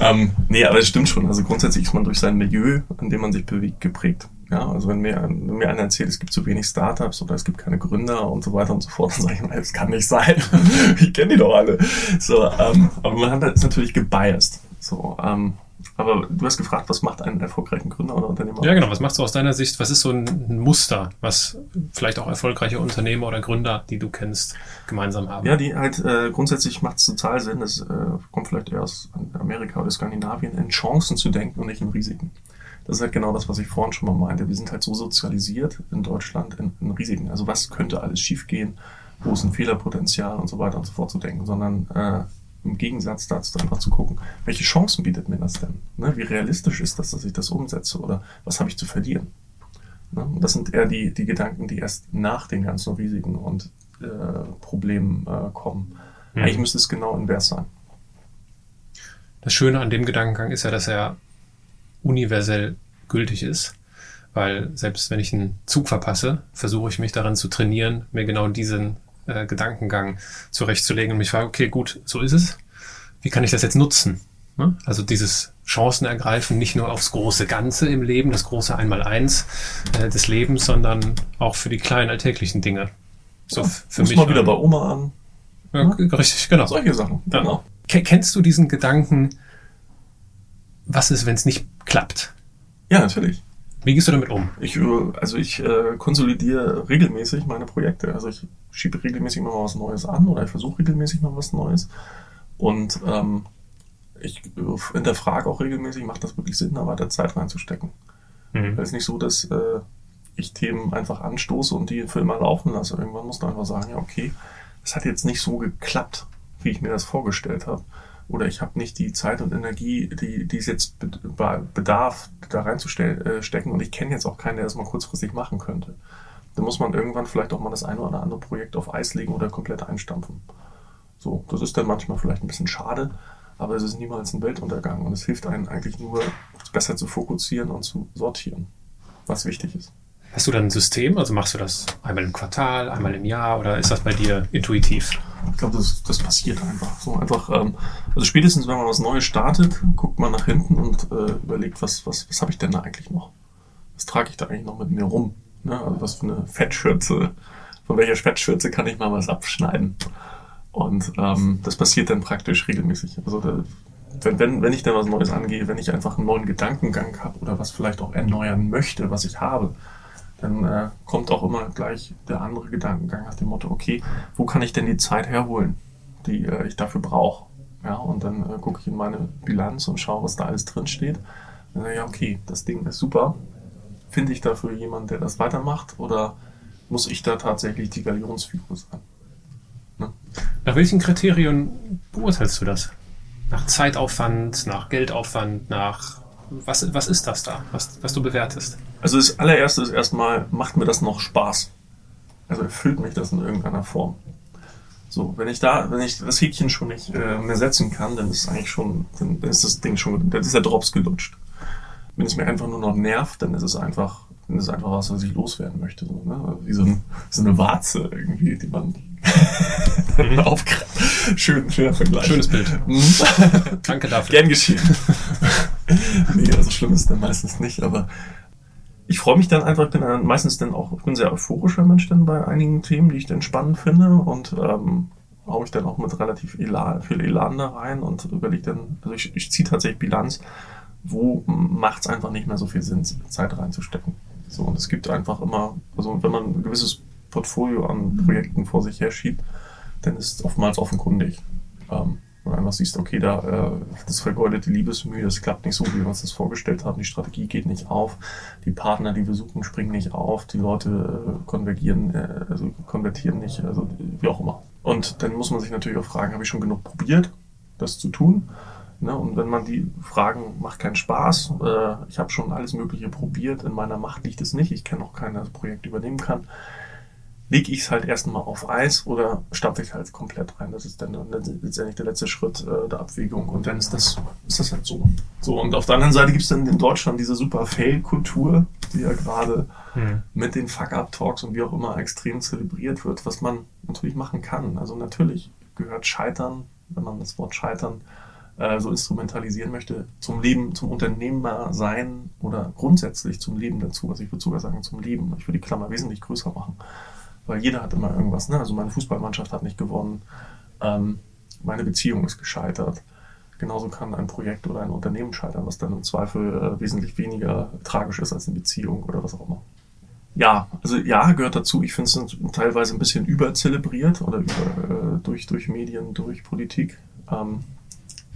ähm, nee, aber es stimmt schon. Also grundsätzlich ist man durch sein Milieu, in dem man sich bewegt, geprägt. Ja, also wenn mir, wenn mir einer erzählt, es gibt zu wenig Startups oder es gibt keine Gründer und so weiter und so fort, dann sage ich mal, das kann nicht sein. ich kenne die doch alle. So, ähm, aber man hat ist natürlich gebiased. So, ähm, aber du hast gefragt, was macht einen erfolgreichen Gründer oder Unternehmer? Ja, genau. Was machst du aus deiner Sicht? Was ist so ein Muster, was vielleicht auch erfolgreiche Unternehmer oder Gründer, die du kennst, gemeinsam haben? Ja, die halt äh, grundsätzlich macht es total Sinn. Es äh, kommt vielleicht eher aus Amerika oder Skandinavien, in Chancen zu denken und nicht in Risiken. Das ist halt genau das, was ich vorhin schon mal meinte. Wir sind halt so sozialisiert in Deutschland in, in Risiken. Also was könnte alles schiefgehen? Wo ist ein Fehlerpotenzial und so weiter und so fort zu denken, sondern äh, im Gegensatz dazu einfach zu gucken, welche Chancen bietet mir das denn? Ne? Wie realistisch ist das, dass ich das umsetze oder was habe ich zu verlieren? Ne? Und das sind eher die, die Gedanken, die erst nach den ganzen Risiken und äh, Problemen äh, kommen. Mhm. Eigentlich müsste es genau invers sein. Das Schöne an dem Gedankengang ist ja, dass er universell gültig ist. Weil selbst wenn ich einen Zug verpasse, versuche ich mich daran zu trainieren, mir genau diesen äh, Gedankengang zurechtzulegen und mich frage, okay, gut, so ist es. Wie kann ich das jetzt nutzen? Ne? Also dieses Chancen ergreifen, nicht nur aufs große Ganze im Leben, das große Einmaleins äh, des Lebens, sondern auch für die kleinen alltäglichen Dinge. So ja, für mich. mal wieder bei Oma an. Ja, richtig, genau. Solche Sachen. Genau. Kennst du diesen Gedanken, was ist, wenn es nicht klappt? Ja, natürlich. Wie gehst du damit um? Ich, also ich äh, konsolidiere regelmäßig meine Projekte. Also ich schiebe regelmäßig mal was Neues an oder ich versuche regelmäßig mal was Neues. Und ähm, ich hinterfrage auch regelmäßig, macht das wirklich Sinn, da weiter Zeit reinzustecken. Mhm. Es ist nicht so, dass äh, ich Themen einfach anstoße und die für immer laufen lasse. Irgendwann muss man einfach sagen, ja, okay, es hat jetzt nicht so geklappt, wie ich mir das vorgestellt habe oder ich habe nicht die Zeit und Energie, die, die es jetzt bedarf, da reinzustecken äh, und ich kenne jetzt auch keinen, der das mal kurzfristig machen könnte. Da muss man irgendwann vielleicht auch mal das eine oder andere Projekt auf Eis legen oder komplett einstampfen. So, das ist dann manchmal vielleicht ein bisschen schade, aber es ist niemals ein Weltuntergang und es hilft einem eigentlich nur, besser zu fokussieren und zu sortieren, was wichtig ist. Hast du dann ein System? Also machst du das einmal im Quartal, einmal im Jahr oder ist das bei dir intuitiv? Ich glaube, das, das passiert einfach. So einfach, ähm, also spätestens, wenn man was Neues startet, guckt man nach hinten und äh, überlegt, was, was, was habe ich denn da eigentlich noch? Was trage ich da eigentlich noch mit mir rum? Ne? Also was für eine Fettschürze, von welcher Fettschürze kann ich mal was abschneiden? Und ähm, das passiert dann praktisch regelmäßig. Also da, wenn, wenn, wenn ich dann was Neues angehe, wenn ich einfach einen neuen Gedankengang habe oder was vielleicht auch erneuern möchte, was ich habe, dann äh, kommt auch immer gleich der andere Gedankengang nach dem Motto, okay, wo kann ich denn die Zeit herholen, die äh, ich dafür brauche? Ja, und dann äh, gucke ich in meine Bilanz und schaue, was da alles drin steht. Ja, okay, das Ding ist super. Finde ich dafür jemanden, der das weitermacht oder muss ich da tatsächlich die Galionsfigur sein? Ne? Nach welchen Kriterien beurteilst du das? Nach Zeitaufwand, nach Geldaufwand, nach was, was ist das da, was, was du bewertest? Also das allererste ist erstmal, macht mir das noch Spaß? Also erfüllt mich das in irgendeiner Form? So, wenn ich da, wenn ich das Häkchen schon nicht äh, mehr setzen kann, dann ist eigentlich schon, dann, ist das Ding schon, dann ist der Drops gelutscht. Wenn es mir einfach nur noch nervt, dann ist es einfach, dann ist es einfach was, was ich loswerden möchte. So, ne? Wie so, ein, so eine Warze irgendwie, die man mhm. Schön, schöner Vergleich. Schönes Bild. Mhm. Danke dafür. Gern geschehen. nee, also schlimm ist dann meistens nicht, aber ich freue mich dann einfach, bin dann meistens dann auch, ich bin ein sehr euphorischer Mensch dann bei einigen Themen, die ich dann spannend finde und ähm, haue ich dann auch mit relativ Elan, viel Elan da rein und überlege dann, also ich, ich ziehe tatsächlich Bilanz, wo macht es einfach nicht mehr so viel Sinn, Zeit reinzustecken. So, und es gibt einfach immer, also wenn man ein gewisses Portfolio an Projekten vor sich her schiebt, dann ist es oftmals offenkundig. Ähm, und einfach siehst, okay, da äh, das vergeudete Liebesmühe, das klappt nicht so, wie wir uns das vorgestellt haben, die Strategie geht nicht auf, die Partner, die wir suchen, springen nicht auf, die Leute äh, konvergieren, äh, also konvertieren nicht, also wie auch immer. Und dann muss man sich natürlich auch fragen, habe ich schon genug probiert, das zu tun? Ne? Und wenn man die Fragen, macht keinen Spaß, äh, ich habe schon alles Mögliche probiert, in meiner Macht liegt es nicht, ich kann auch kein Projekt übernehmen kann, lege ich es halt erstmal auf Eis oder stampfe ich halt komplett rein. Das ist dann letztendlich der letzte Schritt äh, der Abwägung und dann ist das, ist das halt so. So, und auf der anderen Seite gibt es dann in Deutschland diese super Fail-Kultur, die ja gerade mhm. mit den Fuck-Up-Talks und wie auch immer extrem zelebriert wird, was man natürlich machen kann. Also natürlich gehört Scheitern, wenn man das Wort Scheitern äh, so instrumentalisieren möchte, zum Leben, zum Unternehmer sein oder grundsätzlich zum Leben dazu. Also ich würde sogar sagen zum Leben. Ich würde die Klammer wesentlich größer machen weil jeder hat immer irgendwas. Ne? Also meine Fußballmannschaft hat nicht gewonnen, ähm, meine Beziehung ist gescheitert. Genauso kann ein Projekt oder ein Unternehmen scheitern, was dann im Zweifel äh, wesentlich weniger tragisch ist als eine Beziehung oder was auch immer. Ja, also ja, gehört dazu. Ich finde es teilweise ein bisschen überzelebriert oder über, äh, durch, durch Medien, durch Politik. Ähm,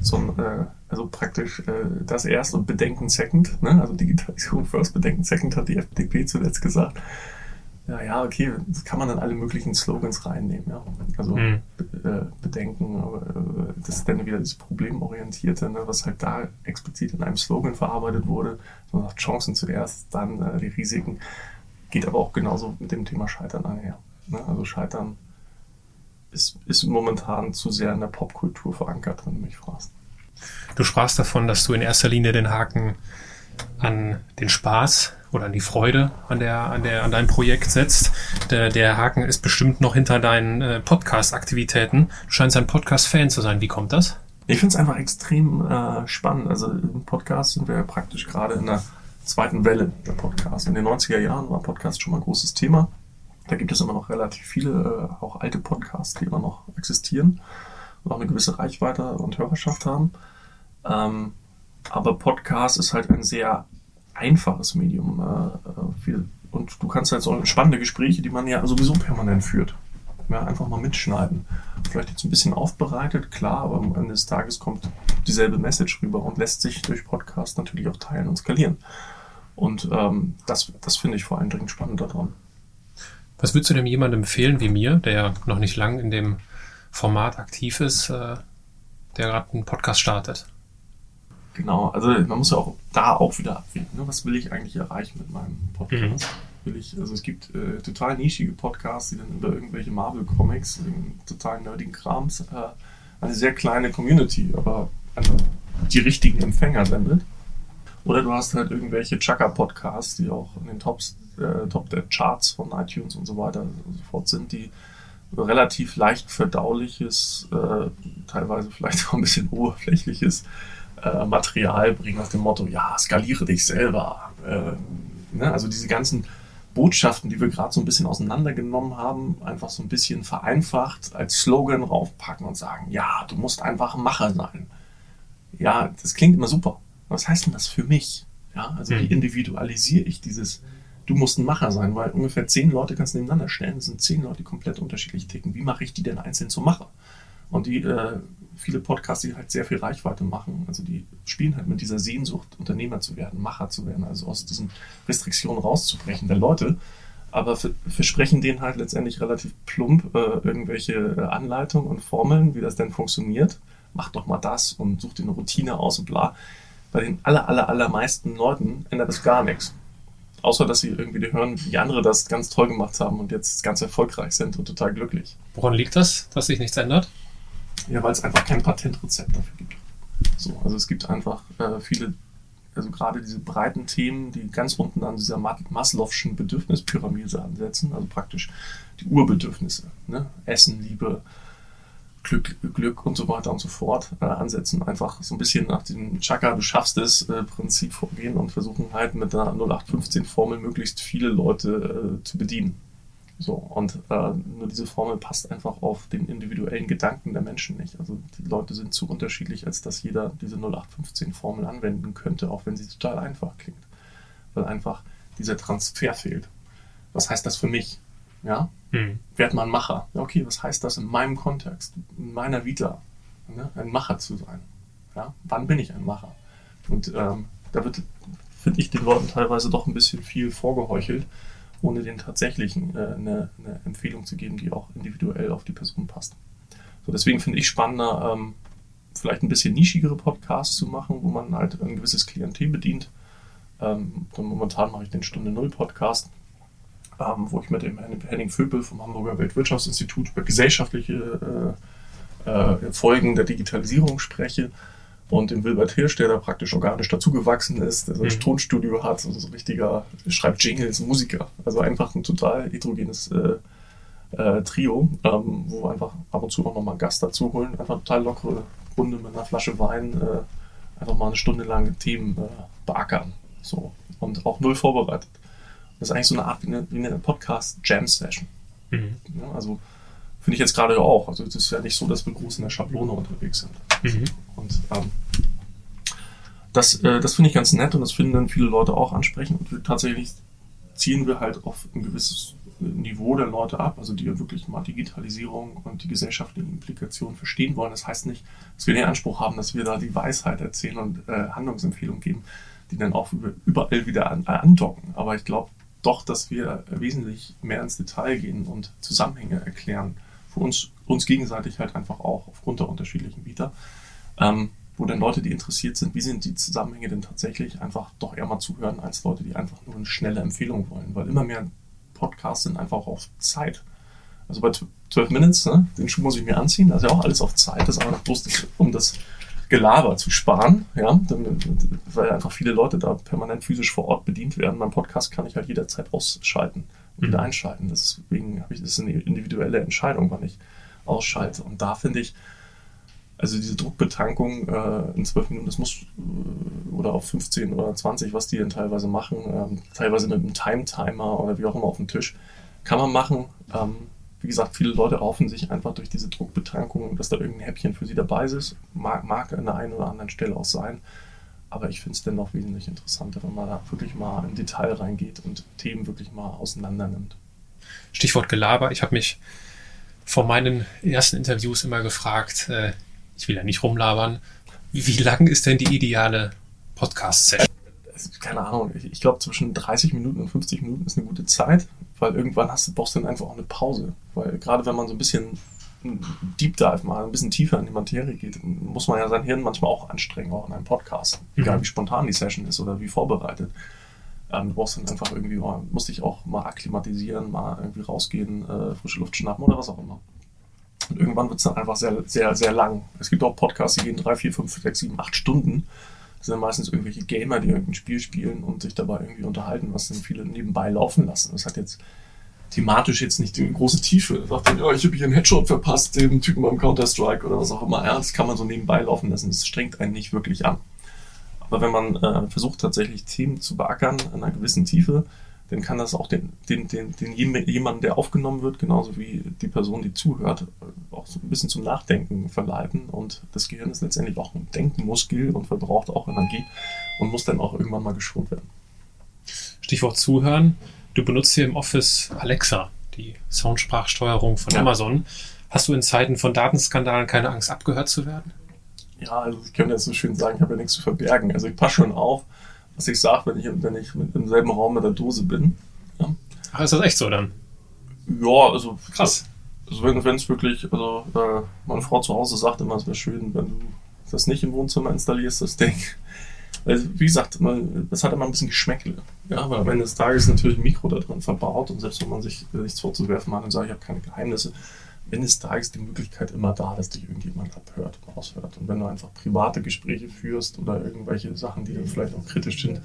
so äh, also praktisch äh, das erst und Bedenken second. Ne? Also Digitalisierung first, Bedenken second hat die FDP zuletzt gesagt ja, ja, okay, das kann man dann alle möglichen Slogans reinnehmen, ja. Also mhm. äh, bedenken, äh, das ist dann wieder das Problemorientierte, ne, was halt da explizit in einem Slogan verarbeitet wurde. Man sagt Chancen zuerst, dann äh, die Risiken. Geht aber auch genauso mit dem Thema Scheitern einher. Ne? Also Scheitern ist, ist momentan zu sehr in der Popkultur verankert, wenn du mich fragst. Du sprachst davon, dass du in erster Linie den Haken an den Spaß oder an die Freude an der, an der, an deinem Projekt setzt. Der, der Haken ist bestimmt noch hinter deinen äh, Podcast-Aktivitäten. Du scheinst ein Podcast-Fan zu sein. Wie kommt das? Ich finde es einfach extrem äh, spannend. Also im Podcast sind wir ja praktisch gerade in der zweiten Welle der Podcast. In den 90er Jahren war Podcast schon mal ein großes Thema. Da gibt es immer noch relativ viele, äh, auch alte Podcasts, die immer noch existieren und auch eine gewisse Reichweite und Hörerschaft haben. Ähm, aber Podcast ist halt ein sehr einfaches Medium. Äh, viel, und du kannst halt so spannende Gespräche, die man ja sowieso permanent führt. Ja, einfach mal mitschneiden. Vielleicht jetzt ein bisschen aufbereitet, klar, aber am Ende des Tages kommt dieselbe Message rüber und lässt sich durch Podcast natürlich auch teilen und skalieren. Und ähm, das, das finde ich vor allem dringend spannend daran. Was würdest du dem jemandem empfehlen wie mir, der noch nicht lang in dem Format aktiv ist, äh, der gerade einen Podcast startet? Genau, also man muss ja auch da auch wieder abwägen. Ne? Was will ich eigentlich erreichen mit meinem Podcast? Mhm. Will ich, also es gibt äh, total nischige Podcasts, die dann über irgendwelche Marvel-Comics, total nerdigen Krams, äh, eine sehr kleine Community, aber an die richtigen Empfänger sendet. Oder du hast halt irgendwelche Chaka-Podcasts, die auch in den Tops, äh, Top der Charts von iTunes und so weiter und so fort sind, die relativ leicht verdauliches, äh, teilweise vielleicht auch ein bisschen oberflächliches äh, Material bringen nach dem Motto, ja, skaliere dich selber. Äh, ne? Also diese ganzen Botschaften, die wir gerade so ein bisschen auseinandergenommen haben, einfach so ein bisschen vereinfacht als Slogan raufpacken und sagen, ja, du musst einfach ein Macher sein. Ja, das klingt immer super. Was heißt denn das für mich? Ja, also wie hm. individualisiere ich dieses, du musst ein Macher sein, weil ungefähr zehn Leute kannst du nebeneinander stellen. Das sind zehn Leute, die komplett unterschiedlich ticken. Wie mache ich die denn einzeln zum Macher? Und die äh, viele Podcasts, die halt sehr viel Reichweite machen. Also die spielen halt mit dieser Sehnsucht, Unternehmer zu werden, Macher zu werden, also aus diesen Restriktionen rauszubrechen der Leute. Aber versprechen denen halt letztendlich relativ plump äh, irgendwelche äh, Anleitungen und Formeln, wie das denn funktioniert. Mach doch mal das und such dir eine Routine aus und bla. Bei den aller, aller, allermeisten Leuten ändert das gar nichts. Außer, dass sie irgendwie hören, wie andere das ganz toll gemacht haben und jetzt ganz erfolgreich sind und total glücklich. Woran liegt das, dass sich nichts ändert? Ja, weil es einfach kein Patentrezept dafür gibt. So, also es gibt einfach äh, viele, also gerade diese breiten Themen, die ganz unten an dieser Maslow'schen Bedürfnispyramide ansetzen, also praktisch die Urbedürfnisse, ne? Essen, Liebe, Glück, Glück und so weiter und so fort äh, ansetzen. Einfach so ein bisschen nach dem Chaka, du schaffst es äh, Prinzip vorgehen und versuchen halt mit der 0815 Formel möglichst viele Leute äh, zu bedienen. So, und äh, nur diese Formel passt einfach auf den individuellen Gedanken der Menschen nicht. Also die Leute sind zu unterschiedlich, als dass jeder diese 0815-Formel anwenden könnte, auch wenn sie total einfach klingt. Weil einfach dieser Transfer fehlt. Was heißt das für mich? Ja? Hm. Werd mal ein Macher. Ja, okay, was heißt das in meinem Kontext, in meiner Vita, ne? ein Macher zu sein? Ja? Wann bin ich ein Macher? Und ähm, da wird, finde ich, den Leuten teilweise doch ein bisschen viel vorgeheuchelt, ohne den tatsächlichen äh, eine, eine, Empfehlung zu geben, die auch individuell auf die Person passt. So, deswegen finde ich spannender, ähm, vielleicht ein bisschen nischigere Podcasts zu machen, wo man halt ein gewisses Klientel bedient. Ähm, momentan mache ich den Stunde Null Podcast, ähm, wo ich mit dem Henning Vöbel vom Hamburger Weltwirtschaftsinstitut über gesellschaftliche äh, äh, Folgen der Digitalisierung spreche und dem Wilbert Hirsch, der da praktisch organisch dazugewachsen ist, der so ein mhm. Tonstudio hat, also so ein richtiger, schreibt Jingles, Musiker. Also einfach ein total heterogenes äh, äh, Trio, ähm, wo wir einfach ab und zu auch nochmal einen Gast dazu holen. Einfach total lockere Runde mit einer Flasche Wein, äh, einfach mal eine Stunde lang Themen äh, beackern. So. Und auch null vorbereitet. Das ist eigentlich so eine Art wie eine, wie eine Podcast-Jam-Session. Mhm. Ja, also finde ich jetzt gerade auch. Also es ist ja nicht so, dass wir groß in der Schablone unterwegs sind. Mhm. Und ähm, das, äh, das finde ich ganz nett und das finden dann viele Leute auch ansprechend. Und wir, tatsächlich ziehen wir halt auf ein gewisses Niveau der Leute ab, also die wirklich mal Digitalisierung und die gesellschaftlichen Implikationen verstehen wollen. Das heißt nicht, dass wir den Anspruch haben, dass wir da die Weisheit erzählen und äh, Handlungsempfehlungen geben, die dann auch überall wieder an, äh, andocken. Aber ich glaube doch, dass wir wesentlich mehr ins Detail gehen und Zusammenhänge erklären. Für uns, uns gegenseitig halt einfach auch aufgrund der unterschiedlichen Bieter. Ähm, wo dann Leute, die interessiert sind, wie sind die Zusammenhänge denn tatsächlich, einfach doch eher mal zuhören, als Leute, die einfach nur eine schnelle Empfehlung wollen. Weil immer mehr Podcasts sind einfach auf Zeit. Also bei 12 Minutes, ne, den Schuh muss ich mir anziehen, das ist ja auch alles auf Zeit, das ist aber bloß, um das Gelaber zu sparen, ja, weil einfach viele Leute da permanent physisch vor Ort bedient werden. Beim Podcast kann ich halt jederzeit ausschalten und wieder mhm. einschalten. Deswegen habe ich das ist eine individuelle Entscheidung, wann ich ausschalte. Und da finde ich, also diese Druckbetankung äh, in zwölf Minuten, das muss äh, oder auf 15 oder 20, was die dann teilweise machen, ähm, teilweise mit einem Time-Timer oder wie auch immer auf dem Tisch, kann man machen. Ähm, wie gesagt, viele Leute raufen sich einfach durch diese Druckbetankung, dass da irgendein Häppchen für sie dabei ist. Mag, mag an der einen oder anderen Stelle auch sein. Aber ich finde es dennoch wesentlich interessanter, wenn man da wirklich mal im Detail reingeht und Themen wirklich mal auseinander nimmt. Stichwort Gelaber. Ich habe mich vor meinen ersten Interviews immer gefragt, äh, ich will ja nicht rumlabern, wie, lang ist denn die ideale Podcast-Session? Keine Ahnung, ich, ich glaube zwischen 30 Minuten und 50 Minuten ist eine gute Zeit weil irgendwann hast du, brauchst du dann einfach auch eine Pause. Weil gerade wenn man so ein bisschen Deep Dive mal ein bisschen tiefer in die Materie geht, muss man ja sein Hirn manchmal auch anstrengen, auch in einem Podcast. Mhm. Egal wie spontan die Session ist oder wie vorbereitet. Ähm, du brauchst dann einfach irgendwie, oh, musst dich auch mal akklimatisieren, mal irgendwie rausgehen, äh, frische Luft schnappen oder was auch immer. Und irgendwann wird es dann einfach sehr, sehr, sehr lang. Es gibt auch Podcasts, die gehen drei, vier, fünf, sechs, sieben, acht Stunden. Das sind meistens irgendwelche Gamer, die irgendein Spiel spielen und sich dabei irgendwie unterhalten, was dann viele nebenbei laufen lassen. Das hat jetzt thematisch jetzt nicht die große Tiefe. Sagt dann, ja, ich habe hier einen Headshot verpasst, dem Typen beim Counter-Strike oder was auch immer. Ja, das kann man so nebenbei laufen lassen. Das strengt einen nicht wirklich an. Aber wenn man äh, versucht, tatsächlich Themen zu beackern in einer gewissen Tiefe, dann kann das auch den, den, den, den jemanden, der aufgenommen wird, genauso wie die Person, die zuhört, auch so ein bisschen zum Nachdenken verleiten. Und das Gehirn ist letztendlich auch ein Denkmuskel und verbraucht auch Energie und muss dann auch irgendwann mal geschont werden. Stichwort Zuhören. Du benutzt hier im Office Alexa, die Soundsprachsteuerung von ja. Amazon. Hast du in Zeiten von Datenskandalen keine Angst, abgehört zu werden? Ja, also ich könnte jetzt so schön sagen, ich habe ja nichts zu verbergen. Also ich passe schon auf, was ich sage, wenn ich, wenn ich im selben Raum mit der Dose bin. Ja. Ach, ist das echt so dann? Ja, also krass. Also wenn es wirklich, also äh, meine Frau zu Hause sagt immer, es wäre schön, wenn du das nicht im Wohnzimmer installierst, das Ding. Also, wie gesagt, man, das hat immer ein bisschen Geschmäckle. Ja, weil am Ende des Tages ist natürlich ein Mikro da drin verbaut und selbst wenn man sich nichts vorzuwerfen hat und sagt, ich habe keine Geheimnisse, Ende des Tages die Möglichkeit immer da, dass dich irgendjemand abhört, aushört. Und wenn du einfach private Gespräche führst oder irgendwelche Sachen, die dann vielleicht auch kritisch sind,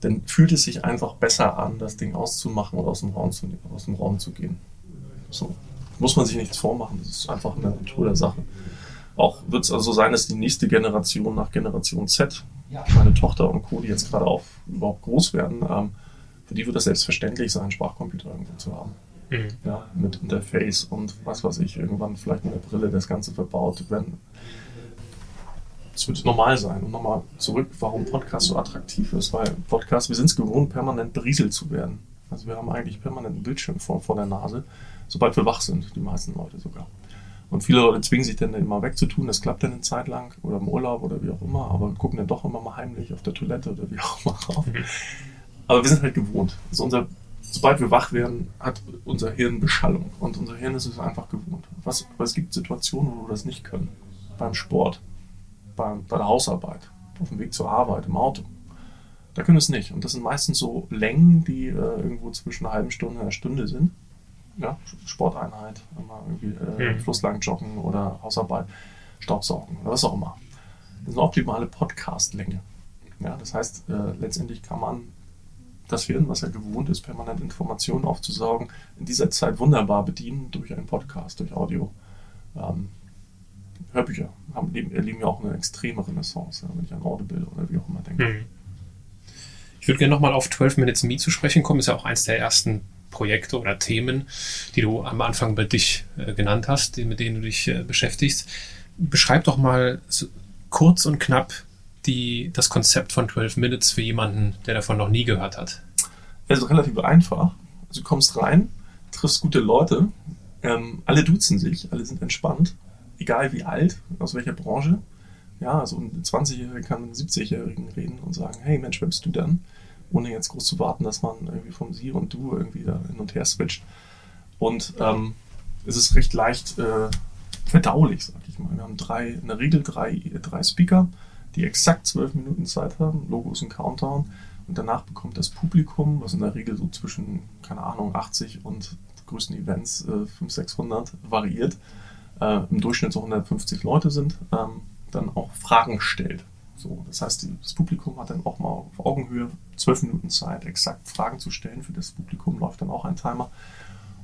dann fühlt es sich einfach besser an, das Ding auszumachen oder aus dem Raum zu, aus dem Raum zu gehen. So. Muss man sich nichts vormachen, das ist einfach eine Natur der Sache. Auch wird es also sein, dass die nächste Generation nach Generation Z, meine Tochter und Co., die jetzt gerade auch überhaupt groß werden, ähm, für die wird es selbstverständlich sein, Sprachcomputer irgendwo zu haben. Mhm. Ja, mit Interface und was weiß ich, irgendwann vielleicht mit der Brille das Ganze verbaut werden. Das wird normal sein. Und nochmal zurück, warum Podcast so attraktiv ist. Weil Podcast, wir sind es gewohnt, permanent berieselt zu werden. Also wir haben eigentlich permanent einen Bildschirm vor, vor der Nase, sobald wir wach sind, die meisten Leute sogar. Und viele Leute zwingen sich dann immer wegzutun, das klappt dann eine Zeit lang oder im Urlaub oder wie auch immer, aber gucken dann doch immer mal heimlich auf der Toilette oder wie auch immer drauf. Mhm. Aber wir sind halt gewohnt. Also unser, sobald wir wach werden, hat unser Hirn Beschallung und unser Hirn ist es einfach gewohnt. Was, aber es gibt Situationen, wo wir das nicht können. Beim Sport, beim, bei der Hausarbeit, auf dem Weg zur Arbeit, im Auto. Da können wir es nicht. Und das sind meistens so Längen, die äh, irgendwo zwischen einer halben Stunde und einer Stunde sind ja, Sporteinheit, immer irgendwie äh, mhm. Flusslang joggen oder Hausarbeit, Staubsaugen oder was auch immer. Das ist eine optimale Podcast-Länge. Ja, das heißt, äh, letztendlich kann man das Hirn, was ja gewohnt ist, permanent Informationen aufzusaugen, in dieser Zeit wunderbar bedienen durch einen Podcast, durch Audio. Ähm, Hörbücher haben, erleben ja auch eine extreme Renaissance, ja, wenn ich an Audible oder wie auch immer denke. Mhm. Ich würde gerne nochmal auf 12 Minutes Me zu sprechen kommen. Ist ja auch eins der ersten Projekte oder Themen, die du am Anfang bei dich äh, genannt hast, die, mit denen du dich äh, beschäftigst. Beschreib doch mal so kurz und knapp die, das Konzept von 12 Minutes für jemanden, der davon noch nie gehört hat. Also relativ einfach. Also du kommst rein, triffst gute Leute, ähm, alle duzen sich, alle sind entspannt, egal wie alt, aus welcher Branche. Ja, also ein 20-Jähriger kann mit einem 70-Jährigen reden und sagen, hey Mensch, wer bist du denn? Ohne jetzt groß zu warten, dass man irgendwie vom Sie und Du irgendwie da hin und her switcht. Und ähm, es ist recht leicht äh, verdaulich, sag ich mal. Wir haben drei, in der Regel drei, drei Speaker, die exakt zwölf Minuten Zeit haben, Logos und Countdown. Und danach bekommt das Publikum, was in der Regel so zwischen, keine Ahnung, 80 und größten Events äh, 500, 600 variiert, äh, im Durchschnitt so 150 Leute sind, ähm, dann auch Fragen stellt. So, das heißt, das Publikum hat dann auch mal auf Augenhöhe zwölf Minuten Zeit, exakt Fragen zu stellen. Für das Publikum läuft dann auch ein Timer.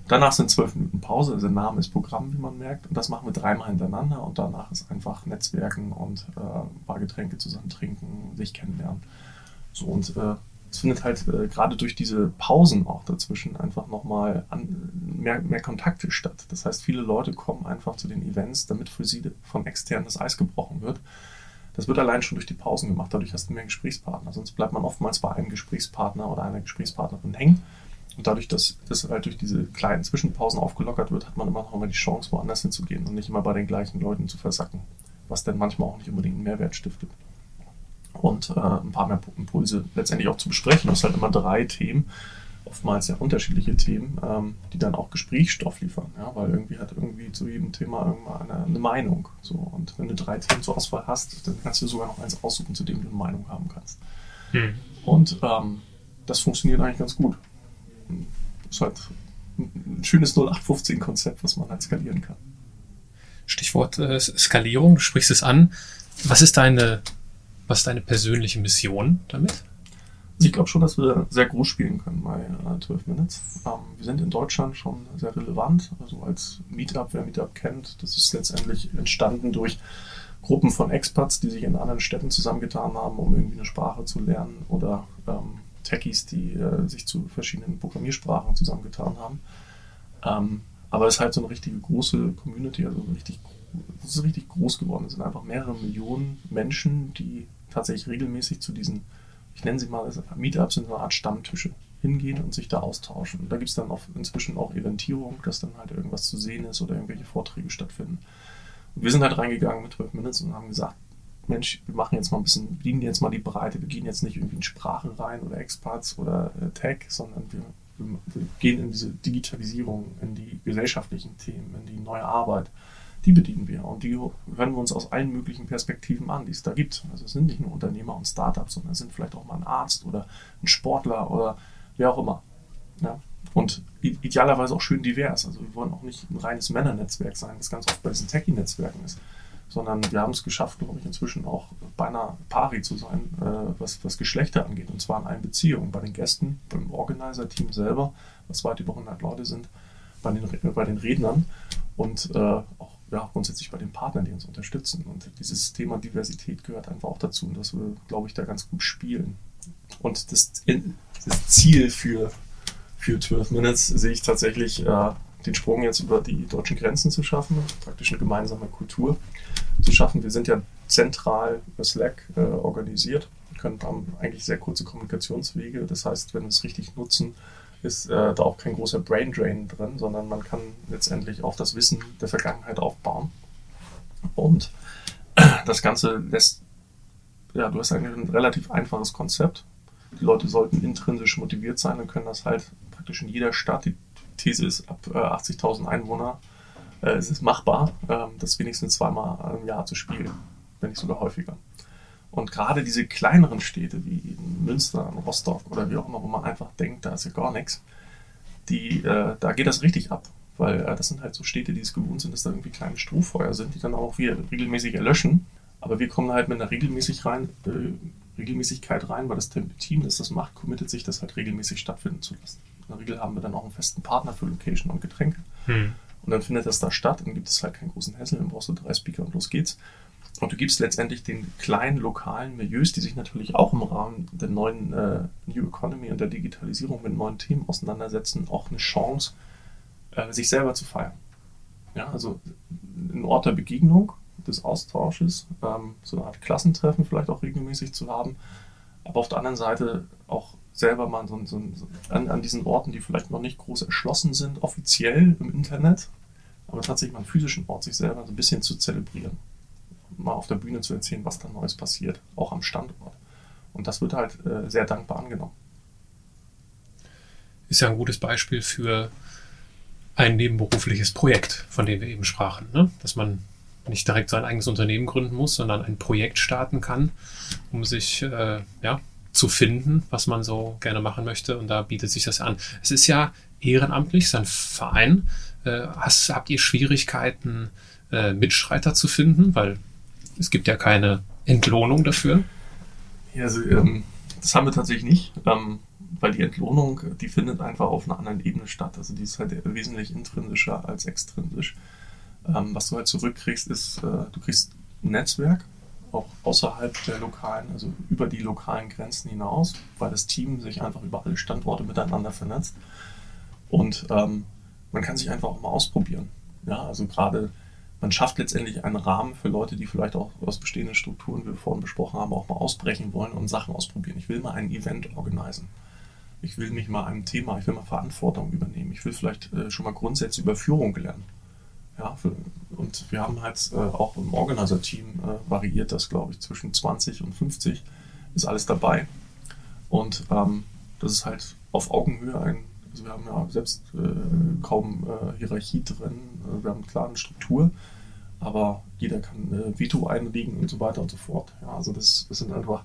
Danach sind zwölf Minuten Pause, also der Name ist Programm, wie man merkt. Und das machen wir dreimal hintereinander und danach ist einfach Netzwerken und äh, ein paar Getränke zusammen trinken, sich kennenlernen. So und äh, es findet halt äh, gerade durch diese Pausen auch dazwischen einfach nochmal mehr, mehr Kontakte statt. Das heißt, viele Leute kommen einfach zu den Events, damit für sie von extern das Eis gebrochen wird. Das wird allein schon durch die Pausen gemacht. Dadurch hast du mehr Gesprächspartner. Sonst bleibt man oftmals bei einem Gesprächspartner oder einer Gesprächspartnerin hängen. Und dadurch, dass das halt durch diese kleinen Zwischenpausen aufgelockert wird, hat man immer noch mal die Chance, woanders hinzugehen und nicht immer bei den gleichen Leuten zu versacken. Was dann manchmal auch nicht unbedingt einen Mehrwert stiftet. Und äh, ein paar mehr Impulse letztendlich auch zu besprechen. Das sind halt immer drei Themen, oftmals ja unterschiedliche Themen, ähm, die dann auch Gesprächsstoff liefern, ja, weil irgendwie hat irgendwie zu jedem Thema irgendwann eine, eine, Meinung. So. Und wenn du drei Themen zur Auswahl hast, dann kannst du sogar noch eins aussuchen, zu dem du eine Meinung haben kannst. Hm. Und ähm, das funktioniert eigentlich ganz gut. Das ist halt ein schönes 0815-Konzept, was man halt skalieren kann. Stichwort äh, Skalierung, du sprichst es an. Was ist deine, was ist deine persönliche Mission damit? Also ich glaube schon, dass wir sehr groß spielen können bei äh, 12 Minutes. Ähm, wir sind in Deutschland schon sehr relevant. Also als Meetup, wer Meetup kennt, das ist letztendlich entstanden durch Gruppen von Expats, die sich in anderen Städten zusammengetan haben, um irgendwie eine Sprache zu lernen oder ähm, Techies, die äh, sich zu verschiedenen Programmiersprachen zusammengetan haben. Ähm, aber es ist halt so eine richtige große Community, also richtig, es ist richtig groß geworden. Es sind einfach mehrere Millionen Menschen, die tatsächlich regelmäßig zu diesen ich nenne sie mal, also Meetups sind so eine Art Stammtische hingehen und sich da austauschen. Und da gibt es dann auch inzwischen auch Eventierung, dass dann halt irgendwas zu sehen ist oder irgendwelche Vorträge stattfinden. Und wir sind halt reingegangen mit 12 Minutes und haben gesagt, Mensch, wir machen jetzt mal ein bisschen, bedienen jetzt mal die Breite, wir gehen jetzt nicht irgendwie in Sprachen rein oder Experts oder äh, Tech, sondern wir, wir, wir, gehen in diese Digitalisierung, in die gesellschaftlichen Themen, in die neue Arbeit die bedienen wir und die hören wir uns aus allen möglichen Perspektiven an, die es da gibt. Also es sind nicht nur Unternehmer und Startups, sondern es sind vielleicht auch mal ein Arzt oder ein Sportler oder wer auch immer. Ja? Und idealerweise auch schön divers. Also wir wollen auch nicht ein reines Männernetzwerk sein, das ganz oft bei diesen Techie-Netzwerken ist, sondern wir haben es geschafft, glaube ich, inzwischen auch beinahe pari zu sein, äh, was, was Geschlechter angeht. Und zwar in allen Beziehungen. Bei den Gästen, beim Organizer-Team selber, was weit über 100 Leute sind, bei den, bei den Rednern und äh, auch ja, grundsätzlich bei den Partnern, die uns unterstützen. Und dieses Thema Diversität gehört einfach auch dazu, und dass wir, glaube ich, da ganz gut spielen. Und das, das Ziel für, für 12 Minutes sehe ich tatsächlich, äh, den Sprung jetzt über die deutschen Grenzen zu schaffen, praktisch eine gemeinsame Kultur. zu schaffen. Wir sind ja zentral über Slack äh, organisiert, können haben eigentlich sehr kurze Kommunikationswege. Das heißt, wenn wir es richtig nutzen, ist äh, da auch kein großer Brain Drain drin, sondern man kann letztendlich auf das Wissen der Vergangenheit aufbauen. Und das Ganze lässt, ja, du hast eigentlich ein relativ einfaches Konzept. Die Leute sollten intrinsisch motiviert sein und können das halt praktisch in jeder Stadt. Die These ist, ab äh, 80.000 Einwohner äh, es ist machbar, äh, das wenigstens zweimal im Jahr zu spielen, wenn nicht sogar häufiger. Und gerade diese kleineren Städte wie Münster, Rostock oder wie auch immer, wo man einfach denkt, da ist ja gar nichts, die, äh, da geht das richtig ab. Weil äh, das sind halt so Städte, die es gewohnt sind, dass da irgendwie kleine Strohfeuer sind, die dann auch wieder regelmäßig erlöschen. Aber wir kommen halt mit einer regelmäßig rein, äh, Regelmäßigkeit rein, weil das Team, das das macht, committet sich, das halt regelmäßig stattfinden zu lassen. In der Regel haben wir dann auch einen festen Partner für Location und Getränke. Hm. Und dann findet das da statt, dann gibt es halt keinen großen Hassel, dann brauchst du drei Speaker und los geht's. Und du gibst letztendlich den kleinen lokalen Milieus, die sich natürlich auch im Rahmen der neuen äh, New Economy und der Digitalisierung mit neuen Themen auseinandersetzen, auch eine Chance, äh, sich selber zu feiern. Ja, also ein Ort der Begegnung, des Austausches, ähm, so eine Art Klassentreffen vielleicht auch regelmäßig zu haben, aber auf der anderen Seite auch selber mal so, so, so an, an, diesen Orten, die vielleicht noch nicht groß erschlossen sind, offiziell im Internet, aber tatsächlich mal einen physischen Ort sich selber so ein bisschen zu zelebrieren mal auf der Bühne zu erzählen, was da Neues passiert, auch am Standort. Und das wird halt äh, sehr dankbar angenommen. Ist ja ein gutes Beispiel für ein nebenberufliches Projekt, von dem wir eben sprachen. Ne? Dass man nicht direkt sein eigenes Unternehmen gründen muss, sondern ein Projekt starten kann, um sich äh, ja, zu finden, was man so gerne machen möchte. Und da bietet sich das an. Es ist ja ehrenamtlich, es ist ein Verein. Äh, hast, habt ihr Schwierigkeiten, äh, Mitstreiter zu finden? Weil es gibt ja keine Entlohnung dafür. Ja, also, ähm, das haben wir tatsächlich nicht, ähm, weil die Entlohnung, die findet einfach auf einer anderen Ebene statt. Also die ist halt wesentlich intrinsischer als extrinsisch. Ähm, was du halt zurückkriegst, ist, äh, du kriegst ein Netzwerk, auch außerhalb der lokalen, also über die lokalen Grenzen hinaus, weil das Team sich einfach über alle Standorte miteinander vernetzt. Und ähm, man kann sich einfach auch mal ausprobieren. Ja, also gerade man schafft letztendlich einen Rahmen für Leute, die vielleicht auch aus bestehenden Strukturen, wie wir vorhin besprochen haben, auch mal ausbrechen wollen und Sachen ausprobieren. Ich will mal ein Event organisieren. Ich will mich mal einem Thema, ich will mal Verantwortung übernehmen. Ich will vielleicht äh, schon mal Grundsätze über Führung lernen. Ja, für, und wir haben halt äh, auch im Organizer-Team äh, variiert das, glaube ich, zwischen 20 und 50 ist alles dabei. Und ähm, das ist halt auf Augenhöhe ein, also wir haben ja selbst äh, kaum äh, Hierarchie drin, wir haben eine klare Struktur aber jeder kann äh, Veto einlegen und so weiter und so fort. Ja, also das, das sind einfach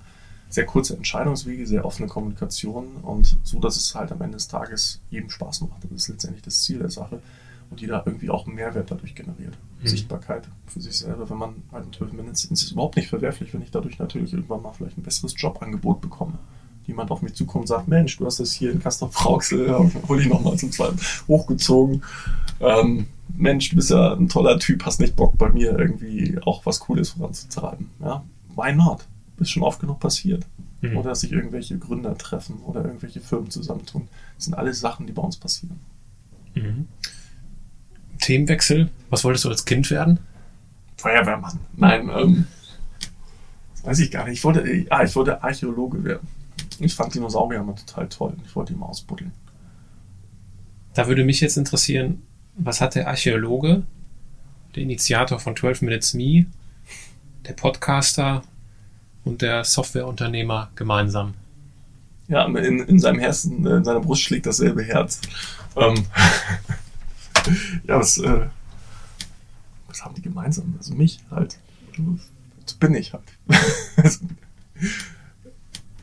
sehr kurze Entscheidungswege, sehr offene Kommunikation und so, dass es halt am Ende des Tages jedem Spaß macht. Das ist letztendlich das Ziel der Sache und jeder irgendwie auch einen Mehrwert dadurch generiert. Mhm. Sichtbarkeit für sich selber. Wenn man halt in 12 Minuten ist es überhaupt nicht verwerflich, wenn ich dadurch natürlich irgendwann mal vielleicht ein besseres Jobangebot bekomme. Jemand auf mich zukommt und sagt, Mensch, du hast das hier in Castor Frauxel, hol ich nochmal zum zweiten hochgezogen. Ähm, Mensch, du bist ja ein toller Typ, hast nicht Bock bei mir irgendwie auch was Cooles voranzutreiben. Ja, why not? Ist schon oft genug passiert. Mhm. Oder dass sich irgendwelche Gründer treffen oder irgendwelche Firmen zusammentun. Das sind alles Sachen, die bei uns passieren. Mhm. Themenwechsel. Was wolltest du als Kind werden? Feuerwehrmann. Nein, ähm, das weiß ich gar nicht. Ich wollte, ah, ich wollte Archäologe werden. Ich fand Dinosaurier immer total toll. Ich wollte die mal ausbuddeln. Da würde mich jetzt interessieren, was hat der Archäologe, der Initiator von 12 Minutes Me, der Podcaster und der Softwareunternehmer gemeinsam? Ja, in, in seinem Herzen, in seiner Brust schlägt dasselbe Herz. Ähm, ja, was, äh, was haben die gemeinsam? Also mich halt. Das bin ich halt.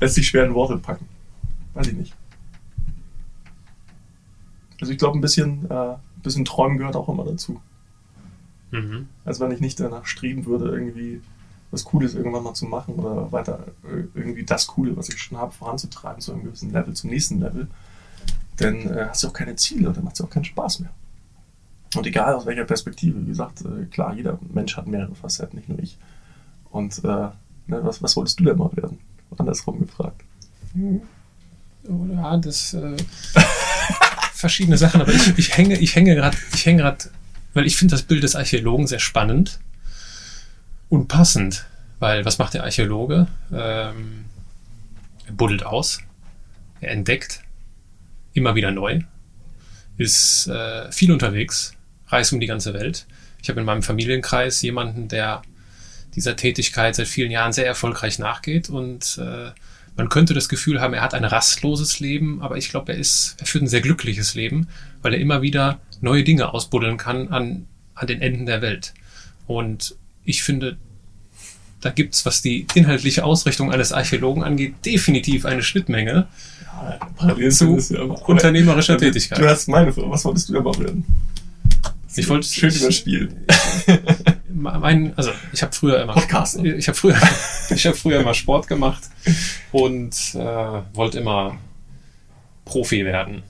Lässt sich schwer in Worte packen. Weiß ich nicht. Also ich glaube ein bisschen äh, bisschen Träumen gehört auch immer dazu. Mhm. Also wenn ich nicht danach streben würde, irgendwie was Cooles irgendwann mal zu machen oder weiter äh, irgendwie das Coole, was ich schon habe, voranzutreiben zu einem gewissen Level, zum nächsten Level, dann äh, hast du auch keine Ziele, dann macht es auch keinen Spaß mehr. Und egal aus welcher Perspektive, wie gesagt, äh, klar, jeder Mensch hat mehrere Facetten, nicht nur ich. Und äh, ne, was, was wolltest du denn mal werden? Andersrum gefragt. Ja, das äh, verschiedene Sachen, aber ich, ich hänge, ich hänge gerade, ich hänge gerade, weil ich finde das Bild des Archäologen sehr spannend. unpassend, weil was macht der Archäologe? Ähm, er buddelt aus, er entdeckt immer wieder neu, ist äh, viel unterwegs, reist um die ganze Welt. Ich habe in meinem Familienkreis jemanden, der dieser Tätigkeit seit vielen Jahren sehr erfolgreich nachgeht und äh, man könnte das Gefühl haben, er hat ein rastloses Leben, aber ich glaube, er ist, er führt ein sehr glückliches Leben, weil er immer wieder neue Dinge ausbuddeln kann an, an den Enden der Welt. Und ich finde, da gibt's, was die inhaltliche Ausrichtung eines Archäologen angeht, definitiv eine Schnittmenge Ja, zu ja unternehmerischer Du Tätigkeit. hast meine Frage. Was wolltest du mal werden? Ich wollte Schön überspielt. mein, also ich habe früher immer Podcaster. ich habe früher ich habe früher immer Sport gemacht und äh, wollte immer Profi werden.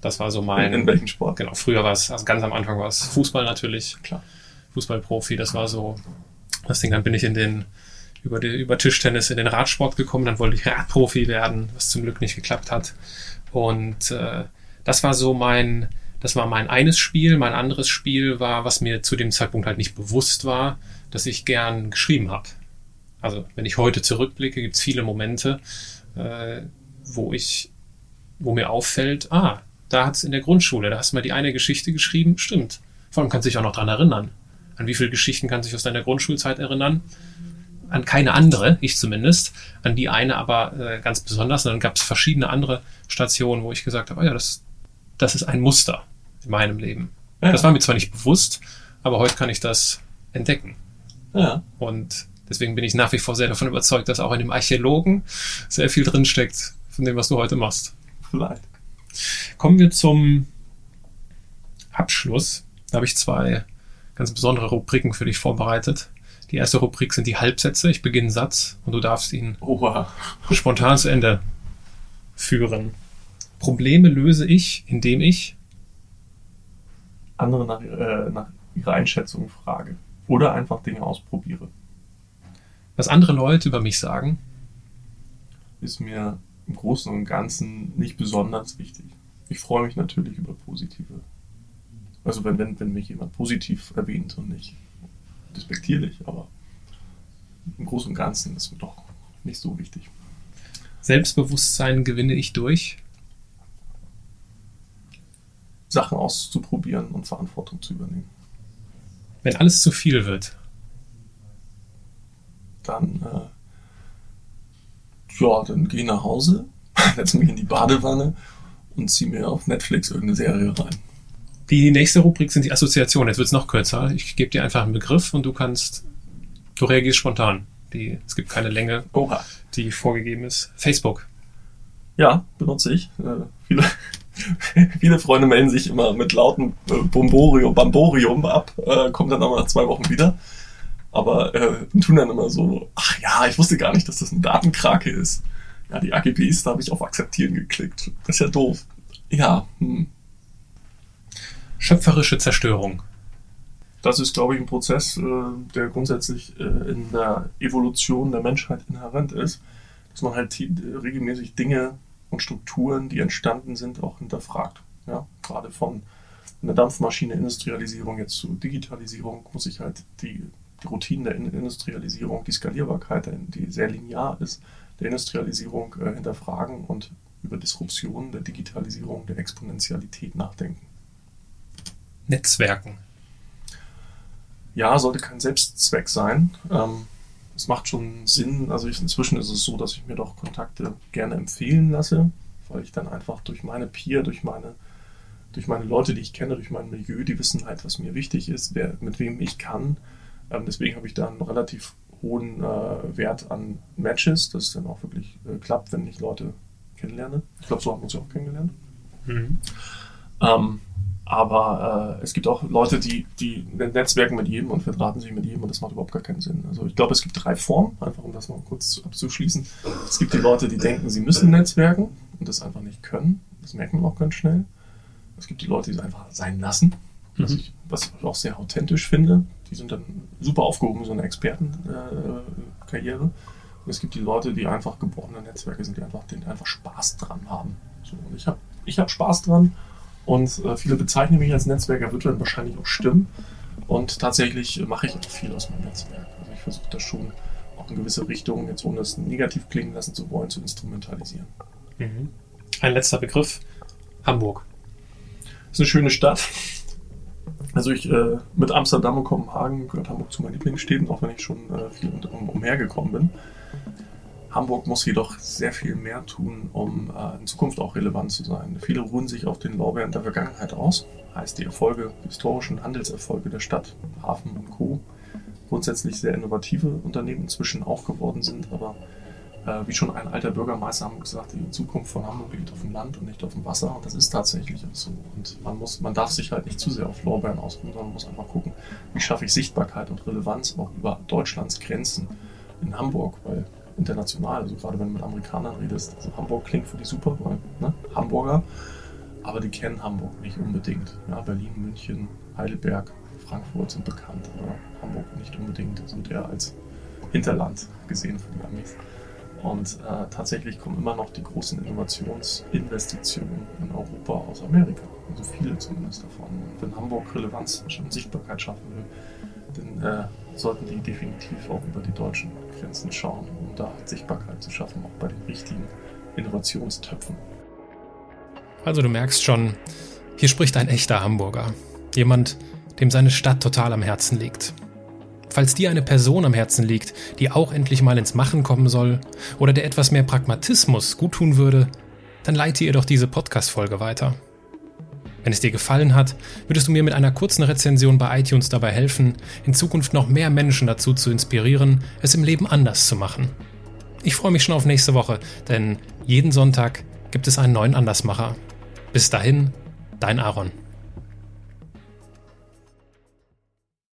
Das war so mein In, in welchem Sport? genau. Früher war es also ganz am Anfang war es Fußball natürlich, Klar. Fußballprofi. Das war so das Ding. Dann bin ich in den über die, über Tischtennis in den Radsport gekommen. Dann wollte ich Radprofi werden, was zum Glück nicht geklappt hat. Und äh, das war so mein das war mein eines Spiel. Mein anderes Spiel war, was mir zu dem Zeitpunkt halt nicht bewusst war, dass ich gern geschrieben habe. Also wenn ich heute zurückblicke, gibt es viele Momente, äh, wo ich, wo mir auffällt, ah, da hat es in der Grundschule, da hast du mal die eine Geschichte geschrieben, stimmt. Vor allem kannst du dich auch noch dran erinnern. An wie viele Geschichten kannst du dich aus deiner Grundschulzeit erinnern? An keine andere, ich zumindest. An die eine aber äh, ganz besonders. Und dann gab es verschiedene andere Stationen, wo ich gesagt habe, ah ja, das, das ist ein Muster in meinem Leben. Ja. Das war mir zwar nicht bewusst, aber heute kann ich das entdecken. Ja. Und deswegen bin ich nach wie vor sehr davon überzeugt, dass auch in dem Archäologen sehr viel drinsteckt von dem, was du heute machst. Vielleicht. Kommen wir zum Abschluss. Da habe ich zwei ganz besondere Rubriken für dich vorbereitet. Die erste Rubrik sind die Halbsätze. Ich beginne einen Satz und du darfst ihn Oha. spontan zu Ende führen. Probleme löse ich, indem ich Andere nach, äh, nach ihrer Einschätzung frage. Oder einfach Dinge ausprobiere. was andere Leute über mich sagen. Ist mir im Großen und Ganzen nicht besonders wichtig. Ich freue mich natürlich über positive. Also wenn, wenn, wenn mich jemand positiv erwähnt und nicht despektierlich, aber im Großen und Ganzen ist mir doch nicht so wichtig. Selbstbewusstsein gewinne ich durch. Sachen auszuprobieren und Verantwortung zu übernehmen. Wenn alles zu viel wird. Dann, äh, ja, dann gehe ich nach Hause, setze mich in die Badewanne und ziehe mir auf Netflix irgendeine Serie rein. Die nächste Rubrik sind die Assoziationen. Jetzt wird es noch kürzer. Ich gebe dir einfach einen Begriff und du kannst, du reagierst spontan. Die, es gibt keine Länge, Oha. die vorgegeben ist. Facebook. Ja, benutze ich. Äh, viele, viele Freunde melden sich immer mit lautem äh, Bomborium, Bamborium ab, äh, kommen dann aber nach zwei Wochen wieder. Aber äh, tun dann immer so, ach ja, ich wusste gar nicht, dass das eine Datenkrake ist. Ja, die AGBs, da habe ich auf Akzeptieren geklickt. Das ist ja doof. Ja, hm. Schöpferische Zerstörung. das ist, glaube ich, ein Prozess, äh, der grundsätzlich äh, in der Evolution der Menschheit inhärent ist, dass man halt regelmäßig Dinge und Strukturen, die entstanden sind, auch hinterfragt. Ja, gerade von einer Dampfmaschine Industrialisierung jetzt zu Digitalisierung muss ich halt die, die Routinen der In- Industrialisierung, die Skalierbarkeit, die sehr linear ist, der Industrialisierung äh, hinterfragen und über Disruption der Digitalisierung, der Exponentialität nachdenken. Netzwerken. ja, sollte kein Selbstzweck sein. Ähm, es macht schon Sinn. Also ich, inzwischen ist es so, dass ich mir doch Kontakte gerne empfehlen lasse, weil ich dann einfach durch meine Peer, durch meine, durch meine Leute, die ich kenne, durch mein Milieu, die wissen halt, was mir wichtig ist, wer, mit wem ich kann. Ähm, deswegen habe ich da einen relativ hohen äh, Wert an Matches, dass es dann auch wirklich äh, klappt, wenn ich Leute kennenlerne. Ich glaube, so haben wir uns ja auch kennengelernt. Mhm. Ähm, aber äh, es gibt auch Leute, die, die netzwerken mit jedem und verdrahten sich mit jedem und das macht überhaupt gar keinen Sinn. Also ich glaube, es gibt drei Formen, einfach um das mal kurz zu- abzuschließen. Es gibt die Leute, die denken, sie müssen netzwerken und das einfach nicht können. Das merken wir auch ganz schnell. Es gibt die Leute, die es einfach sein lassen, was, Mhm. ich, was ich auch sehr authentisch finde. Die sind dann super aufgehoben in so einer Expertenkarriere. Äh, und es gibt die Leute, die einfach geborene Netzwerke sind, die einfach, die einfach Spaß dran haben. So, und ich habe ich hab Spaß dran und äh, viele bezeichnen mich als Netzwerker, wird dann wahrscheinlich auch stimmen. Und tatsächlich mache ich auch viel aus meinem Netzwerk. Also ich versuche das schon auch in gewisse Richtungen, jetzt ohne es negativ klingen lassen zu wollen, zu instrumentalisieren. Mhm. Ein letzter Begriff. Hamburg. Das ist eine schöne Stadt. Also ich äh, mit Amsterdam und Kopenhagen gehört Hamburg zu meinen Lieblingsstädten, auch wenn ich schon äh, viel um, umhergekommen bin. Hamburg muss jedoch sehr viel mehr tun, um äh, in Zukunft auch relevant zu sein. Viele ruhen sich auf den Lorbeeren der Vergangenheit aus. Heißt die Erfolge, historischen Handelserfolge der Stadt, Hafen und Co. grundsätzlich sehr innovative Unternehmen inzwischen auch geworden sind, aber äh, wie schon ein alter Bürgermeister haben gesagt, die Zukunft von Hamburg liegt auf dem Land und nicht auf dem Wasser. Und das ist tatsächlich so. Und man muss, man darf sich halt nicht zu sehr auf Lorbeeren ausruhen, sondern muss einfach gucken, wie schaffe ich Sichtbarkeit und Relevanz auch über Deutschlands Grenzen in Hamburg, weil international, also gerade wenn du mit Amerikanern redest, also Hamburg klingt für die super, weil ne, Hamburger, aber die kennen Hamburg nicht unbedingt. Ja, Berlin, München, Heidelberg, Frankfurt sind bekannt, aber Hamburg nicht unbedingt so der als Hinterland gesehen für die Amis. Und äh, tatsächlich kommen immer noch die großen Innovationsinvestitionen in Europa aus Amerika. Also viele zumindest davon. Und wenn Hamburg Relevanz und Sichtbarkeit schaffen will, dann äh, sollten die definitiv auch über die deutschen Grenzen schauen, da halt Sichtbarkeit zu schaffen, auch bei den richtigen Innovationstöpfen. Also du merkst schon, hier spricht ein echter Hamburger. Jemand, dem seine Stadt total am Herzen liegt. Falls dir eine Person am Herzen liegt, die auch endlich mal ins Machen kommen soll oder der etwas mehr Pragmatismus guttun würde, dann leite ihr doch diese Podcast-Folge weiter. Wenn es dir gefallen hat, würdest du mir mit einer kurzen Rezension bei iTunes dabei helfen, in Zukunft noch mehr Menschen dazu zu inspirieren, es im Leben anders zu machen. Ich freue mich schon auf nächste Woche, denn jeden Sonntag gibt es einen neuen Andersmacher. Bis dahin, dein Aaron.